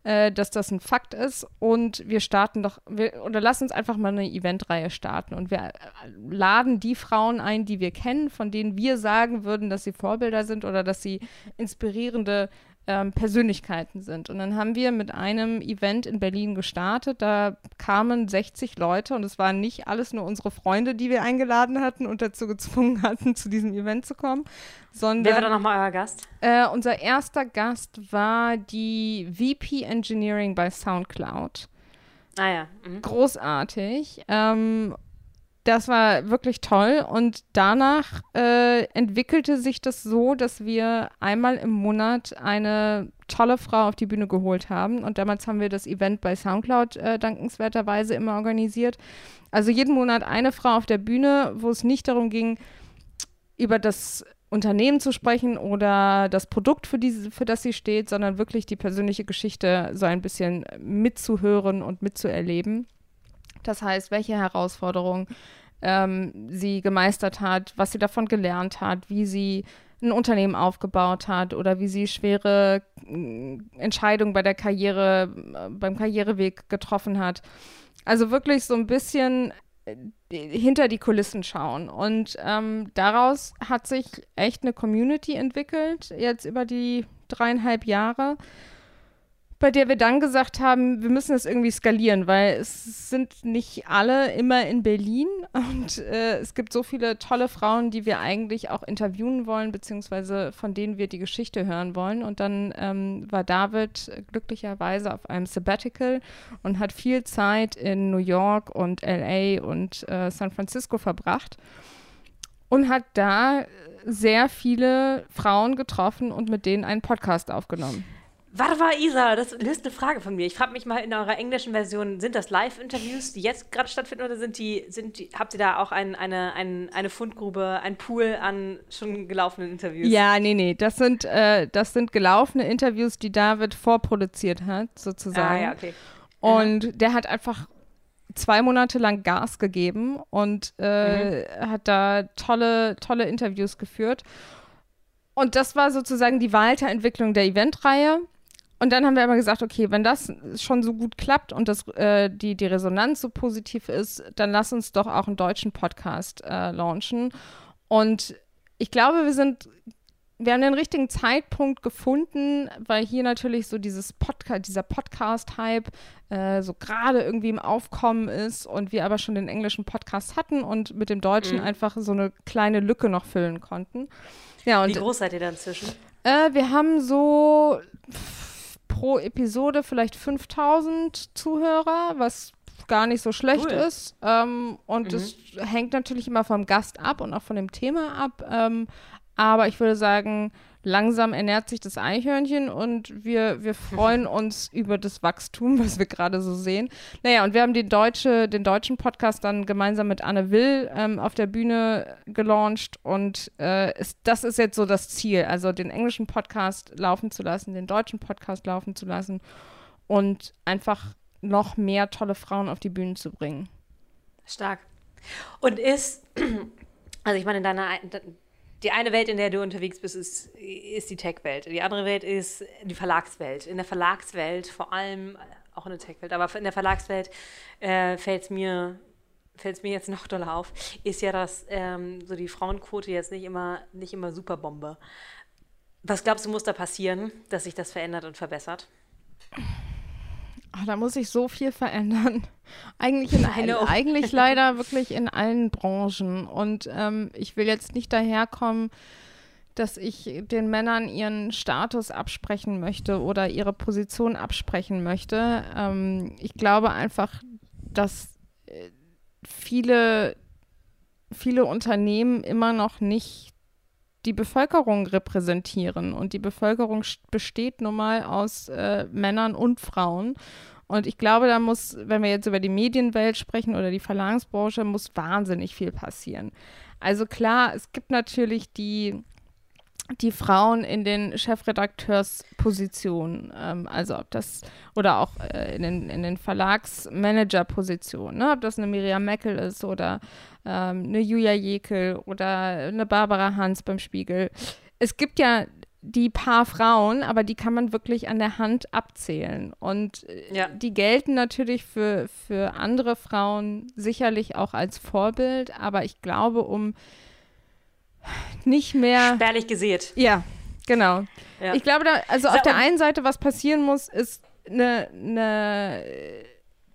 äh, dass das ein Fakt ist. Und wir starten doch, wir, oder lass uns einfach mal eine Eventreihe starten. Und wir äh, laden die Frauen ein, die wir kennen, von denen wir sagen würden, dass sie Vorbilder sind oder dass sie inspirierende ähm, Persönlichkeiten sind. Und dann haben wir mit einem Event in Berlin gestartet. Da kamen 60 Leute und es waren nicht alles nur unsere Freunde, die wir eingeladen hatten und dazu gezwungen hatten, zu diesem Event zu kommen, sondern. Wer war da nochmal euer Gast? Äh, unser erster Gast war die VP Engineering bei SoundCloud. Ah ja. Mhm. Großartig. Ähm, das war wirklich toll. Und danach äh, entwickelte sich das so, dass wir einmal im Monat eine tolle Frau auf die Bühne geholt haben. Und damals haben wir das Event bei Soundcloud äh, dankenswerterweise immer organisiert. Also jeden Monat eine Frau auf der Bühne, wo es nicht darum ging, über das Unternehmen zu sprechen oder das Produkt, für, diese, für das sie steht, sondern wirklich die persönliche Geschichte so ein bisschen mitzuhören und mitzuerleben. Das heißt, welche Herausforderungen ähm, sie gemeistert hat, was sie davon gelernt hat, wie sie ein Unternehmen aufgebaut hat oder wie sie schwere äh, Entscheidungen bei der Karriere, äh, beim Karriereweg getroffen hat. Also wirklich so ein bisschen äh, hinter die Kulissen schauen. Und ähm, daraus hat sich echt eine Community entwickelt, jetzt über die dreieinhalb Jahre bei der wir dann gesagt haben, wir müssen das irgendwie skalieren, weil es sind nicht alle immer in Berlin und äh, es gibt so viele tolle Frauen, die wir eigentlich auch interviewen wollen, beziehungsweise von denen wir die Geschichte hören wollen. Und dann ähm, war David glücklicherweise auf einem Sabbatical und hat viel Zeit in New York und LA und äh, San Francisco verbracht und hat da sehr viele Frauen getroffen und mit denen einen Podcast aufgenommen. Warte mal, Isa, das löst eine Frage von mir. Ich frage mich mal in eurer englischen Version, sind das Live-Interviews, die jetzt gerade stattfinden, oder sind die, sind die, habt ihr da auch ein, eine, ein, eine Fundgrube, ein Pool an schon gelaufenen Interviews? Ja, nee, nee. Das sind, äh, das sind gelaufene Interviews, die David vorproduziert hat, sozusagen. Ah, ja, okay. Und ja. der hat einfach zwei Monate lang Gas gegeben und äh, mhm. hat da tolle, tolle Interviews geführt. Und das war sozusagen die Weiterentwicklung der Eventreihe. Und dann haben wir aber gesagt, okay, wenn das schon so gut klappt und das, äh, die, die Resonanz so positiv ist, dann lass uns doch auch einen deutschen Podcast äh, launchen. Und ich glaube, wir sind, wir haben den richtigen Zeitpunkt gefunden, weil hier natürlich so dieses Podcast, dieser Podcast-Hype äh, so gerade irgendwie im Aufkommen ist und wir aber schon den englischen Podcast hatten und mit dem Deutschen mhm. einfach so eine kleine Lücke noch füllen konnten. Ja, und, Wie groß seid ihr da inzwischen? Äh, wir haben so pro Episode vielleicht 5000 Zuhörer, was gar nicht so schlecht cool. ist. Ähm, und es mhm. hängt natürlich immer vom Gast ab und auch von dem Thema ab. Ähm, aber ich würde sagen, langsam ernährt sich das Eichhörnchen und wir, wir freuen uns über das Wachstum, was wir gerade so sehen. Naja, und wir haben den, Deutsche, den deutschen Podcast dann gemeinsam mit Anne Will ähm, auf der Bühne gelauncht und äh, ist, das ist jetzt so das Ziel, also den englischen Podcast laufen zu lassen, den deutschen Podcast laufen zu lassen und einfach noch mehr tolle Frauen auf die Bühne zu bringen. Stark. Und ist, also ich meine, in deiner die eine Welt, in der du unterwegs bist, ist, ist die Tech-Welt. Die andere Welt ist die Verlagswelt. In der Verlagswelt, vor allem auch in der Tech-Welt, aber in der Verlagswelt äh, fällt es mir fällt es mir jetzt noch doller auf, ist ja, dass ähm, so die Frauenquote jetzt nicht immer, nicht immer super Bombe. Was glaubst du, muss da passieren, dass sich das verändert und verbessert? Ach, da muss sich so viel verändern. Eigentlich, in, eigentlich leider wirklich in allen Branchen. Und ähm, ich will jetzt nicht daherkommen, dass ich den Männern ihren Status absprechen möchte oder ihre Position absprechen möchte. Ähm, ich glaube einfach, dass äh, viele, viele Unternehmen immer noch nicht die Bevölkerung repräsentieren. Und die Bevölkerung besteht nun mal aus äh, Männern und Frauen. Und ich glaube, da muss, wenn wir jetzt über die Medienwelt sprechen oder die Verlagsbranche, muss wahnsinnig viel passieren. Also klar, es gibt natürlich die, die Frauen in den Chefredakteurspositionen, ähm, also ob das, oder auch äh, in den, in den Verlagsmanagerpositionen, ne? ob das eine Miriam Meckel ist oder ähm, eine Julia Jekel oder eine Barbara Hans beim Spiegel. Es gibt ja die paar Frauen, aber die kann man wirklich an der Hand abzählen. Und äh, ja. die gelten natürlich für, für andere Frauen sicherlich auch als Vorbild, aber ich glaube, um nicht mehr. Spärlich gesät. Ja, genau. Ja. Ich glaube, da, also auf der einen Seite, was passieren muss, ist eine, eine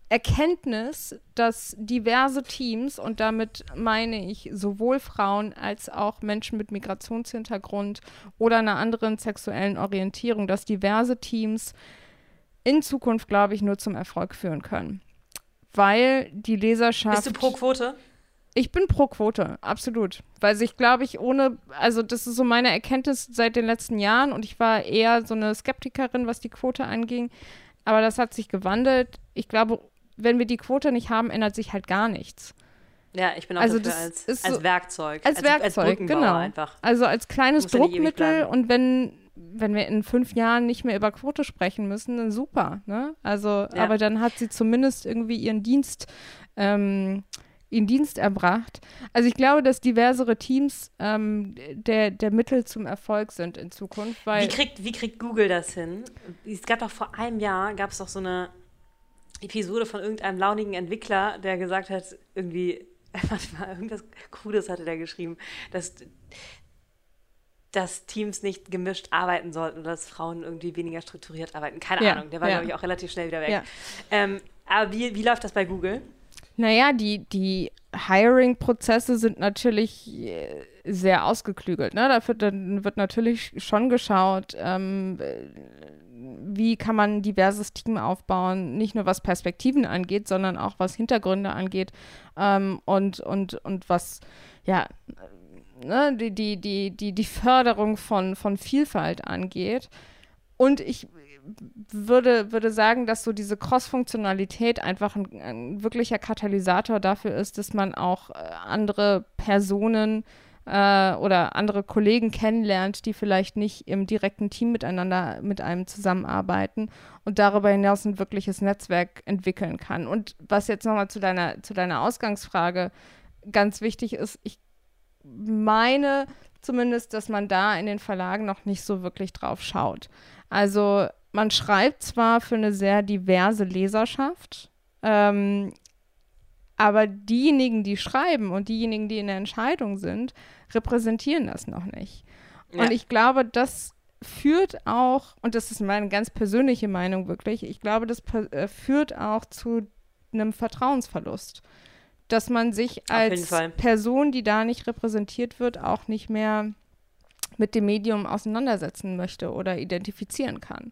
Erkenntnis, dass diverse Teams, und damit meine ich sowohl Frauen als auch Menschen mit Migrationshintergrund oder einer anderen sexuellen Orientierung, dass diverse Teams in Zukunft, glaube ich, nur zum Erfolg führen können. Weil die Leserschaft. Bist du pro Quote? Ich bin pro Quote, absolut. Weil sich, glaube ich, ohne, also das ist so meine Erkenntnis seit den letzten Jahren und ich war eher so eine Skeptikerin, was die Quote anging. Aber das hat sich gewandelt. Ich glaube, wenn wir die Quote nicht haben, ändert sich halt gar nichts. Ja, ich bin auch also dafür als, als so, Werkzeug. Als, als Werkzeug, als genau. Einfach. Also als kleines Druckmittel und wenn, wenn wir in fünf Jahren nicht mehr über Quote sprechen müssen, dann super. Ne? Also, ja. aber dann hat sie zumindest irgendwie ihren Dienst, ähm, ihren Dienst erbracht. Also ich glaube, dass diversere Teams ähm, der, der Mittel zum Erfolg sind in Zukunft. Wie, kriegt, wie kriegt Google das hin? Es gab doch vor einem Jahr, gab es doch so eine Episode von irgendeinem launigen Entwickler, der gesagt hat, irgendwie, mal, irgendwas Krudes hatte der geschrieben, dass, dass Teams nicht gemischt arbeiten sollten oder dass Frauen irgendwie weniger strukturiert arbeiten. Keine ja, Ahnung, der war, ja. glaube ich, auch relativ schnell wieder weg. Ja. Ähm, aber wie, wie läuft das bei Google? Naja, die, die Hiring-Prozesse sind natürlich äh, sehr ausgeklügelt. Ne? Da wird, dann wird natürlich schon geschaut, ähm, wie kann man ein diverses Team aufbauen, nicht nur was Perspektiven angeht, sondern auch was Hintergründe angeht ähm, und, und, und was, ja, ne, die, die, die, die, die Förderung von, von Vielfalt angeht. Und ich würde, würde sagen, dass so diese Cross-Funktionalität einfach ein, ein, wirklicher Katalysator dafür ist, dass man auch äh, andere Personen äh, oder andere Kollegen kennenlernt, die vielleicht nicht im direkten Team miteinander mit einem zusammenarbeiten und darüber hinaus ein wirkliches Netzwerk entwickeln kann. Und was jetzt nochmal zu deiner, zu deiner Ausgangsfrage ganz wichtig ist, ich meine zumindest, dass man da in den Verlagen noch nicht so wirklich drauf schaut. Also man schreibt zwar für eine sehr diverse Leserschaft, ähm, aber diejenigen, die schreiben und diejenigen, die in der Entscheidung sind, repräsentieren das noch nicht. Ja. Und ich glaube, das führt auch, und das ist meine ganz persönliche Meinung wirklich, ich glaube, das äh, führt auch zu einem Vertrauensverlust. Dass man sich als Person, die da nicht repräsentiert wird, auch nicht mehr mit dem Medium auseinandersetzen möchte oder identifizieren kann.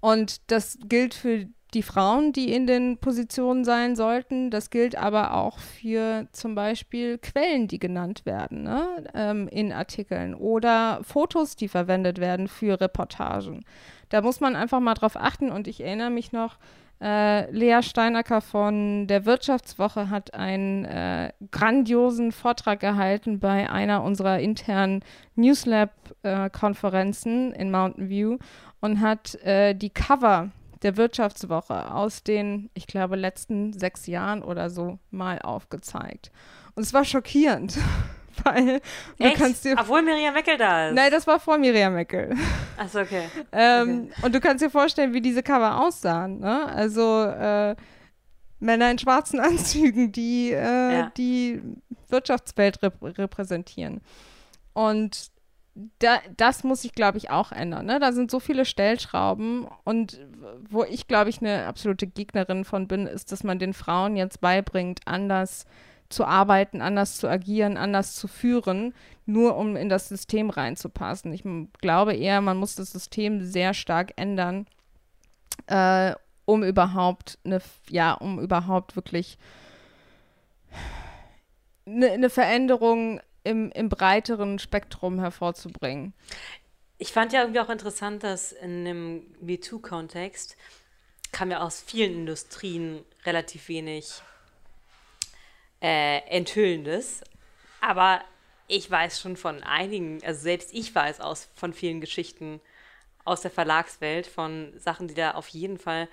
Und das gilt für die Frauen, die in den Positionen sein sollten. Das gilt aber auch für zum Beispiel Quellen, die genannt werden ne? ähm, in Artikeln oder Fotos, die verwendet werden für Reportagen. Da muss man einfach mal drauf achten und ich erinnere mich noch, äh, Lea Steinacker von der Wirtschaftswoche hat einen äh, grandiosen Vortrag gehalten bei einer unserer internen Newslab-Konferenzen äh, in Mountain View und hat äh, die Cover der Wirtschaftswoche aus den, ich glaube, letzten sechs Jahren oder so mal aufgezeigt. Und es war schockierend. Weil du Echt? kannst dir. Obwohl Miriam Meckel da ist. Nein, das war vor Miriam Meckel. Achso, okay. ähm, okay. Und du kannst dir vorstellen, wie diese Cover aussahen. Ne? Also äh, Männer in schwarzen Anzügen, die äh, ja. die Wirtschaftswelt rep repräsentieren. Und da, das muss sich, glaube ich, auch ändern. Ne? Da sind so viele Stellschrauben und wo ich, glaube ich, eine absolute Gegnerin von bin, ist, dass man den Frauen jetzt beibringt, anders zu arbeiten, anders zu agieren, anders zu führen, nur um in das System reinzupassen. Ich glaube eher, man muss das System sehr stark ändern, äh, um überhaupt eine, ja, um überhaupt wirklich eine, eine Veränderung im, im breiteren Spektrum hervorzubringen. Ich fand ja irgendwie auch interessant, dass in einem MeToo-Kontext kam ja aus vielen Industrien relativ wenig äh, Enthüllendes. Aber ich weiß schon von einigen, also selbst ich weiß aus von vielen Geschichten aus der Verlagswelt, von Sachen, die da auf jeden Fall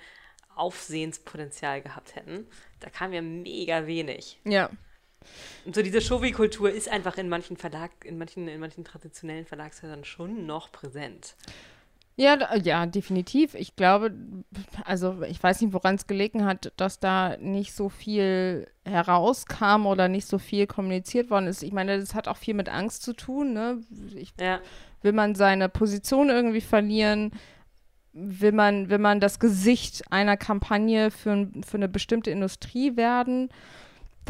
Aufsehenspotenzial gehabt hätten. Da kam ja mega wenig. Ja. Und so diese Showy-Kultur ist einfach in manchen Verlag, in manchen, in manchen traditionellen Verlagshäusern schon noch präsent. Ja, ja, definitiv. Ich glaube, also ich weiß nicht, woran es gelegen hat, dass da nicht so viel herauskam oder nicht so viel kommuniziert worden ist. Ich meine, das hat auch viel mit Angst zu tun. Ne? Ich, ja. Will man seine Position irgendwie verlieren? Will man, will man das Gesicht einer Kampagne für, für eine bestimmte Industrie werden?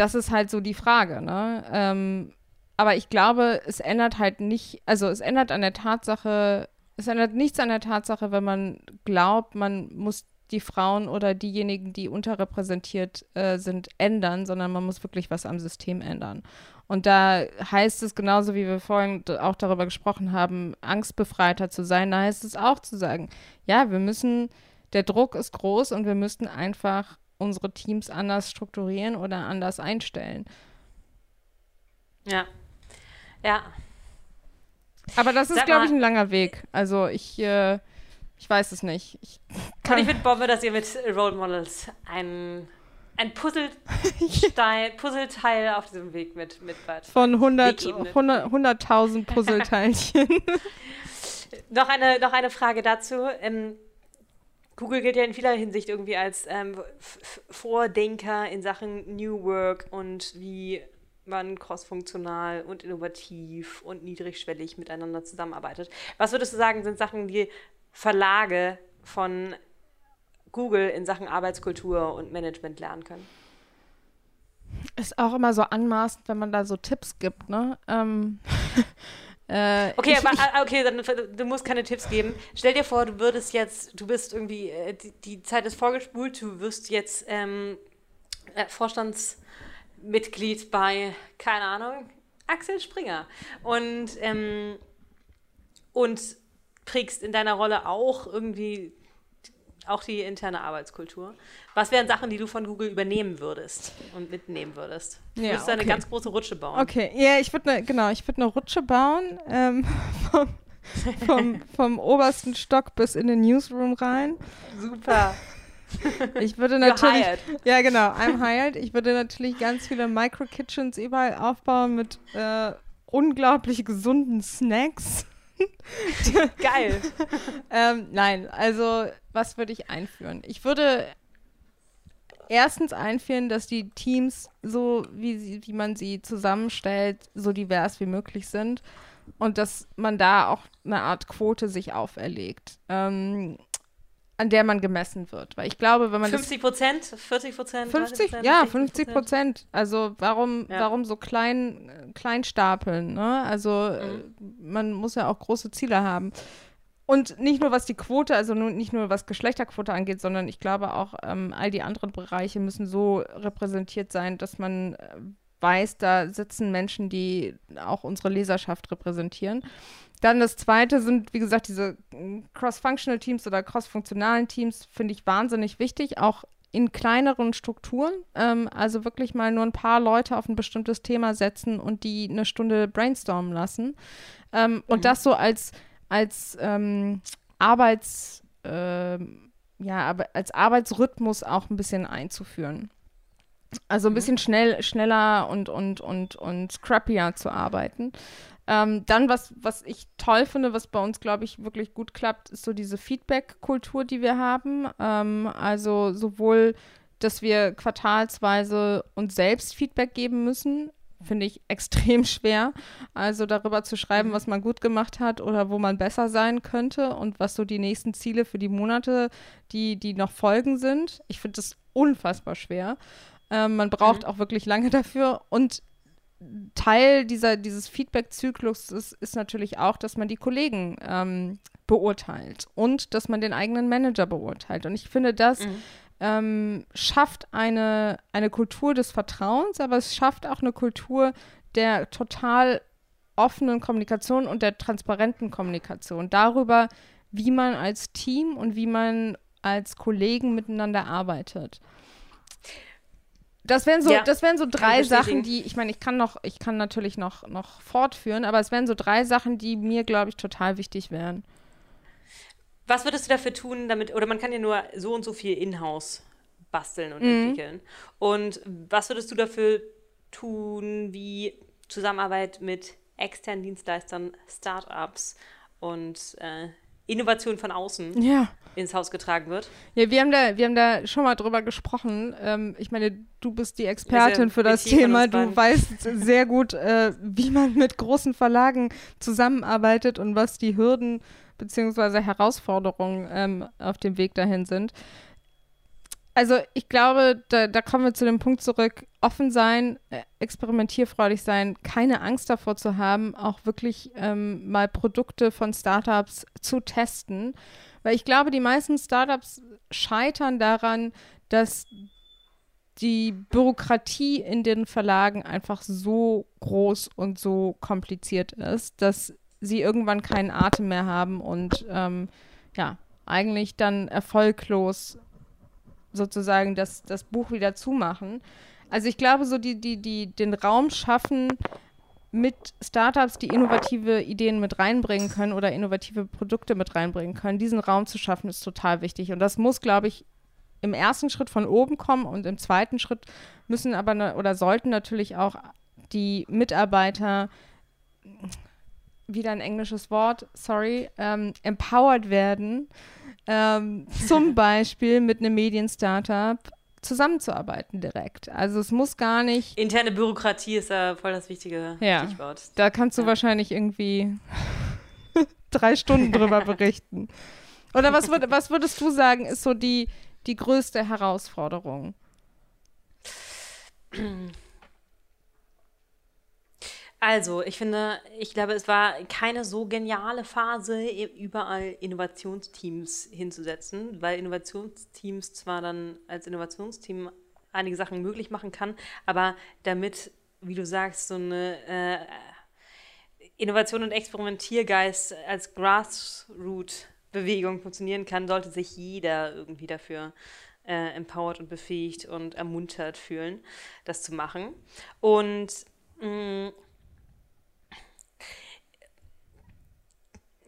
Das ist halt so die Frage, ne? Ähm, aber ich glaube, es ändert halt nicht, also es ändert an der Tatsache, es ändert nichts an der Tatsache, wenn man glaubt, man muss die Frauen oder diejenigen, die unterrepräsentiert äh, sind, ändern, sondern man muss wirklich was am System ändern. Und da heißt es genauso, wie wir vorhin auch darüber gesprochen haben, angstbefreiter zu sein, da heißt es auch zu sagen, ja, wir müssen, der Druck ist groß und wir müssten einfach unsere Teams anders strukturieren oder anders einstellen. Ja. Ja. Aber das ist, glaube ich, ein langer Weg. Also ich, äh, ich weiß es nicht. Ich kann Und ich finde Bombe, dass ihr mit Role Models ein, ein Puzzleteil, Puzzleteil auf diesem Weg mit, mit Von 100.000 100, 100 Puzzleteilchen. noch, eine, noch eine Frage dazu. Ähm, Google gilt ja in vieler Hinsicht irgendwie als ähm, Vordenker in Sachen New Work und wie man crossfunktional und innovativ und niedrigschwellig miteinander zusammenarbeitet. Was würdest du sagen, sind Sachen, die Verlage von Google in Sachen Arbeitskultur und Management lernen können? Ist auch immer so anmaßend, wenn man da so Tipps gibt, ne? Ähm, Äh, okay, ich, aber ah, okay, dann, du musst keine Tipps geben. Stell dir vor, du würdest jetzt, du bist irgendwie, äh, die, die, Zeit ist vorgespult, du wirst jetzt ähm, äh, Vorstandsmitglied bei, keine Ahnung, Axel Springer. Und, ähm, und prägst in deiner Rolle auch irgendwie auch die interne Arbeitskultur. Was wären Sachen, die du von Google übernehmen würdest und mitnehmen würdest? Du Ja, würdest du eine okay. ganz große Rutsche bauen. Okay, ja, ich würde ne, genau, ich würde eine Rutsche bauen ähm, vom, vom, vom obersten Stock bis in den Newsroom rein. Super. Ich würde natürlich, ja genau, I'm hired. Ich würde natürlich ganz viele Micro-Kitchens überall aufbauen mit äh, unglaublich gesunden Snacks. Geil. Ähm, nein, also was würde ich einführen? Ich würde erstens einführen, dass die Teams so, wie, sie, wie man sie zusammenstellt, so divers wie möglich sind und dass man da auch eine Art Quote sich auferlegt, ähm, an der man gemessen wird. Weil ich glaube, wenn man das 50 Prozent, 40 Prozent, 50, ja, 50 Prozent. Also warum, Ja. warum so klein, klein stapeln? Ne? Also äh, man muss ja auch große Ziele haben. Und nicht nur was die Quote, also nicht nur was Geschlechterquote angeht, sondern ich glaube auch ähm, all die anderen Bereiche müssen so repräsentiert sein, dass man äh, weiß, da sitzen Menschen, die auch unsere Leserschaft repräsentieren. Dann das zweite sind, wie gesagt, diese mm, cross-functional Teams oder cross-funktionalen Teams, finde ich wahnsinnig wichtig, auch in kleineren Strukturen. Ähm, also wirklich mal nur ein paar Leute auf ein bestimmtes Thema setzen und die eine Stunde brainstormen lassen. Ähm, Und das so als, als ähm, Arbeits, ähm, ja, als Arbeitsrhythmus auch ein bisschen einzuführen. Also ein bisschen schnell, schneller und, und, und, und scrappier zu arbeiten. Ähm, dann, was, was ich toll finde, was bei uns, glaube ich, wirklich gut klappt, ist so diese Feedback-Kultur, die wir haben. Ähm, also sowohl, dass wir quartalsweise uns selbst Feedback geben müssen, finde ich extrem schwer. Also darüber zu schreiben, was man gut gemacht hat oder wo man besser sein könnte und was so die nächsten Ziele für die Monate, die, die noch folgen sind. Ich finde das unfassbar schwer. Ähm, man braucht auch wirklich lange dafür. Und Teil dieser, dieses Feedback-Zyklus ist, ist natürlich auch, dass man die Kollegen ähm, beurteilt und dass man den eigenen Manager beurteilt. Und ich finde, das ähm, schafft eine, eine Kultur des Vertrauens, aber es schafft auch eine Kultur der total offenen Kommunikation und der transparenten Kommunikation darüber, wie man als Team und wie man als Kollegen miteinander arbeitet. Das wären so, Ja, das wären so drei. Sachen, die, ich meine, ich kann noch, ich kann natürlich noch, noch fortführen, aber es wären so drei Sachen, die mir, glaube ich, total wichtig wären. Was würdest du dafür tun, damit, oder man kann ja nur so und so viel in-house basteln und Mhm. entwickeln. Und was würdest du dafür tun, wie Zusammenarbeit mit externen Dienstleistern, Startups und äh, Innovation von außen Ja. ins Haus getragen wird? Ja, wir haben da, wir haben da schon mal drüber gesprochen. Ähm, ich meine, du bist die Expertin für das Thema. Du weißt sehr gut, äh, wie man mit großen Verlagen zusammenarbeitet und was die Hürden bzw. Herausforderungen ähm, auf dem Weg dahin sind. Also ich glaube, da, da kommen wir zu dem Punkt zurück, offen sein, äh, experimentierfreudig sein, keine Angst davor zu haben, auch wirklich ähm, mal Produkte von Startups zu testen. Weil ich glaube, die meisten Startups scheitern daran, dass die Bürokratie in den Verlagen einfach so groß und so kompliziert ist, dass sie irgendwann keinen Atem mehr haben und ähm, ja, eigentlich dann erfolglos sozusagen das, das Buch wieder zumachen. Also ich glaube, so die, die, die den Raum schaffen mit Startups, die innovative Ideen mit reinbringen können oder innovative Produkte mit reinbringen können, diesen Raum zu schaffen, ist total wichtig. Und das muss, glaube ich, im ersten Schritt von oben kommen und im zweiten Schritt müssen aber ne, oder sollten natürlich auch die Mitarbeiter wieder ein englisches Wort, sorry, ähm, empowered werden, ähm, zum Beispiel mit einem Medien-Startup zusammenzuarbeiten direkt. Also es muss gar nicht, Interne Bürokratie ist ja voll das wichtige Ja. Stichwort. da kannst du Ja. wahrscheinlich irgendwie drei Stunden drüber berichten. Oder was, würd, was würdest du sagen, ist so die, die größte Herausforderung? Also, ich finde, ich glaube, es war keine so geniale Phase, überall Innovationsteams hinzusetzen, weil Innovationsteams zwar dann als Innovationsteam einige Sachen möglich machen kann, aber damit, wie du sagst, so eine äh, Innovation und Experimentiergeist als Grassroot Bewegung funktionieren kann, sollte sich jeder irgendwie dafür äh, empowered und befähigt und ermuntert fühlen, das zu machen. Und mh,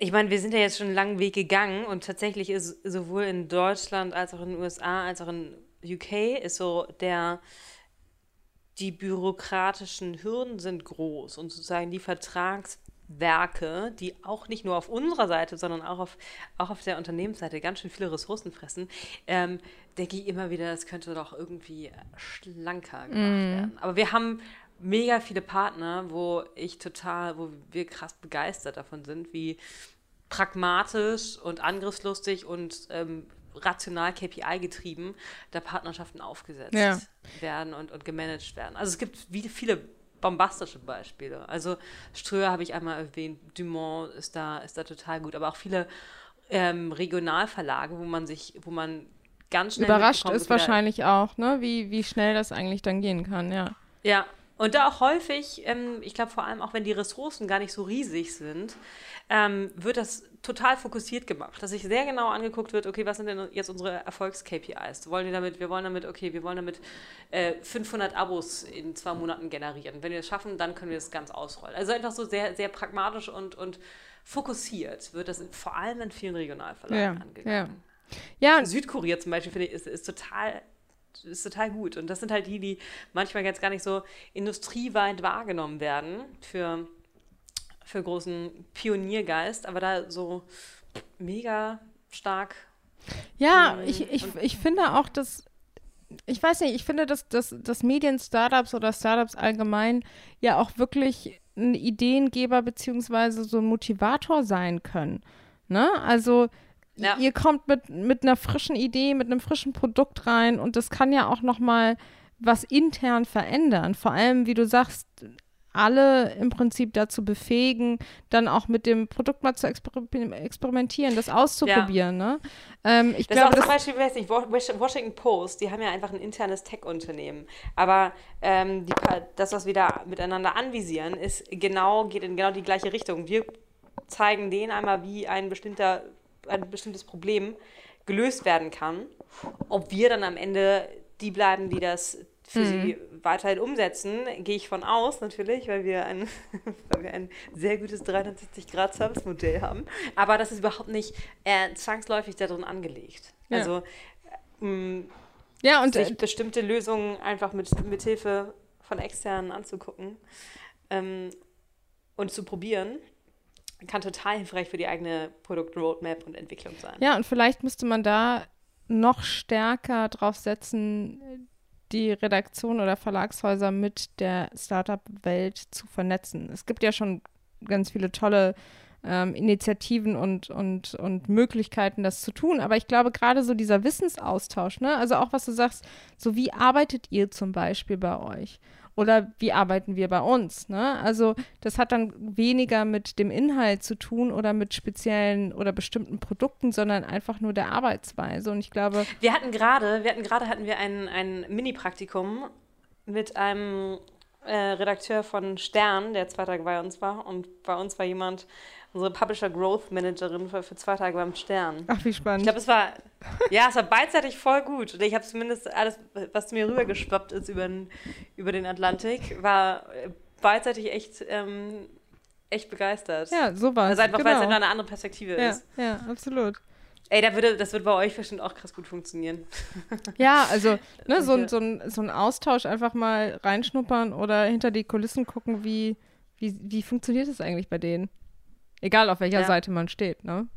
ich meine, wir sind ja jetzt schon einen langen Weg gegangen und tatsächlich ist sowohl in Deutschland als auch in den USA als auch in UK ist so der die bürokratischen Hürden sind groß und sozusagen die Vertragswerke, die auch nicht nur auf unserer Seite, sondern auch auf, auch auf der Unternehmensseite ganz schön viele Ressourcen fressen, ähm, denke ich immer wieder, es könnte doch irgendwie schlanker gemacht mm. werden. Aber wir haben mega viele Partner, wo ich total, wo wir krass begeistert davon sind, wie pragmatisch und angriffslustig und ähm, rational KPI getrieben da Partnerschaften aufgesetzt ja. werden und, und gemanagt werden. Also es gibt wie viele bombastische Beispiele. Also Ströer habe ich einmal erwähnt, Dumont ist da, ist da total gut, aber auch viele ähm, Regionalverlage, wo man sich, wo man ganz schnell überrascht ist wahrscheinlich auch, ne? Wie, wie schnell das eigentlich dann gehen kann, ja. Ja, und da auch häufig, ähm, ich glaube vor allem auch wenn die Ressourcen gar nicht so riesig sind, ähm, wird das total fokussiert gemacht, dass sich sehr genau angeguckt wird, okay, was sind denn jetzt unsere Erfolgs-KPIs? Wollen wir damit, wir wollen damit, okay, wir wollen damit äh, 500 Abos in zwei Monaten generieren. Wenn wir es schaffen, dann können wir es ganz ausrollen. Also einfach so sehr, sehr pragmatisch und, und fokussiert wird das vor allem in vielen Regionalverlagen ja, angegangen. Ja. ja. Südkorea zum Beispiel, finde ich, ist, ist total ist total gut. Und das sind halt die, die manchmal jetzt gar nicht so industrieweit wahrgenommen werden für für großen Pioniergeist, aber da so mega stark. Ja, mhm. ich, ich, ich finde auch, dass ich weiß nicht, ich finde, dass, dass, dass Medien-Startups oder Startups allgemein ja auch wirklich ein Ideengeber beziehungsweise so ein Motivator sein können. Ne? Also ja. ihr kommt mit, mit einer frischen Idee, mit einem frischen Produkt rein und das kann ja auch noch mal was intern verändern. Vor allem, wie du sagst, alle im Prinzip dazu befähigen, dann auch mit dem Produkt mal zu exper experimentieren, das auszuprobieren. Ja. Ne? Ähm, ich das glaube, ist auch zum Beispiel, weiß nicht, Washington Post, die haben ja einfach ein internes Tech-Unternehmen. Aber ähm, die, das, was wir da miteinander anvisieren, ist genau, geht in genau die gleiche Richtung. Wir zeigen denen einmal, wie ein, bestimmter, ein bestimmtes Problem gelöst werden kann. Ob wir dann am Ende die bleiben, die das für mhm. sie weiterhin umsetzen, gehe ich von aus natürlich, weil wir ein, weil wir ein sehr gutes 360-Grad-Service-Modell haben. Aber das ist überhaupt nicht äh, zwangsläufig darin angelegt. Ja. Also mh, ja, und sich äh, bestimmte Lösungen einfach mit, mit Hilfe von externen anzugucken ähm, und zu probieren kann total hilfreich für die eigene Produkt-Roadmap und Entwicklung sein. Ja, und vielleicht müsste man da noch stärker drauf setzen, die Redaktion oder Verlagshäuser mit der Startup-Welt zu vernetzen. Es gibt ja schon ganz viele tolle ähm, Initiativen und, und, und Möglichkeiten, das zu tun. Aber ich glaube, gerade so dieser Wissensaustausch, ne? also auch was du sagst, so wie arbeitet ihr zum Beispiel bei euch? Oder wie arbeiten wir bei uns? Ne? Also das hat dann weniger mit dem Inhalt zu tun oder mit speziellen oder bestimmten Produkten, sondern einfach nur der Arbeitsweise. Und ich glaube. Wir hatten gerade, wir hatten gerade hatten wir ein, ein Mini-Praktikum mit einem äh, Redakteur von Stern, der zwei Tage bei uns war. Und bei uns war jemand, unsere Publisher Growth Managerin für, für zwei Tage beim Stern. Ach, wie spannend. Ich glaube, es war, ja, es war beidseitig voll gut. Und ich habe zumindest alles, was zu mir rübergeschwappt ist über den, über den Atlantik, war beidseitig echt, ähm, echt begeistert. Ja, so war es. Also einfach, genau. weil es einfach eine andere Perspektive ja, ist. Ja, absolut. Ey, da würde, das wird bei euch bestimmt auch krass gut funktionieren. Ja, also ne, so, so, ein, so ein Austausch einfach mal reinschnuppern oder hinter die Kulissen gucken, wie, wie, wie funktioniert das eigentlich bei denen? Egal auf welcher ja. Seite man steht, ne?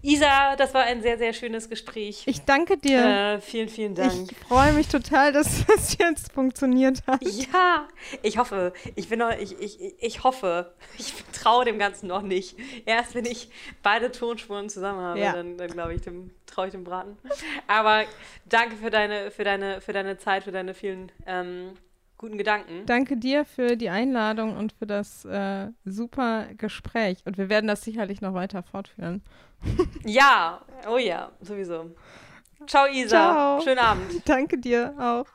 Isa, das war ein sehr, sehr schönes Gespräch. Ich danke dir. Äh, vielen, vielen Dank. Ich freue mich total, dass das jetzt funktioniert hat. Ja, ich hoffe. Ich bin noch, ich, ich, ich hoffe. Ich traue dem Ganzen noch nicht. Erst wenn ich beide Tonspuren zusammen habe, ja. dann, dann glaube ich, dem traue ich dem Braten. Aber danke für deine, für deine, für deine Zeit, für deine vielen ähm, guten Gedanken. Danke dir für die Einladung und für das äh, super Gespräch. Und wir werden das sicherlich noch weiter fortführen. ja, oh ja, sowieso. Ciao, Isa. Ciao. Schönen Abend. Danke dir auch.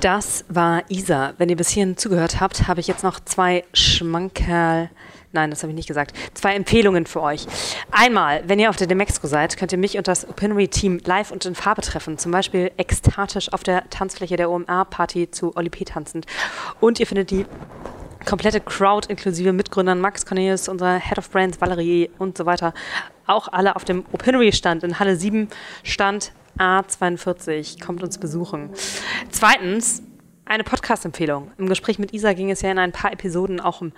Das war Isa. Wenn ihr bis hierhin zugehört habt, habe ich jetzt noch zwei Schmankerl. Nein, das habe ich nicht gesagt. Zwei Empfehlungen für euch. Einmal, wenn ihr auf der Demexco seid, könnt ihr mich und das Opinory-Team live und in Farbe treffen. Zum Beispiel ekstatisch auf der Tanzfläche der OMR-Party zu Oli P. tanzend. Und ihr findet die komplette Crowd inklusive Mitgründern Max Cornelius, unser Head of Brands Valerie und so weiter. Auch alle auf dem Opinory-Stand in Halle 7, Stand A42. Kommt uns besuchen. Zweitens, eine Podcast-Empfehlung. Im Gespräch mit Isa ging es ja in ein paar Episoden auch um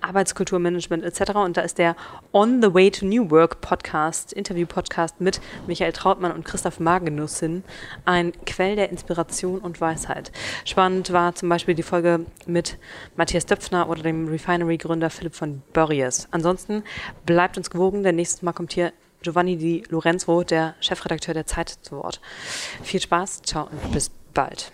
Arbeitskulturmanagement etc. Und da ist der On the Way to New Work Podcast, Interview-Podcast mit Michael Trautmann und Christoph Magenussin ein Quell der Inspiration und Weisheit. Spannend war zum Beispiel die Folge mit Matthias Döpfner oder dem Refinery-Gründer Philipp von Börries. Ansonsten bleibt uns gewogen, denn nächstes Mal kommt hier Giovanni Di Lorenzo, der Chefredakteur der Zeit, zu Wort. Viel Spaß, ciao und bis bald.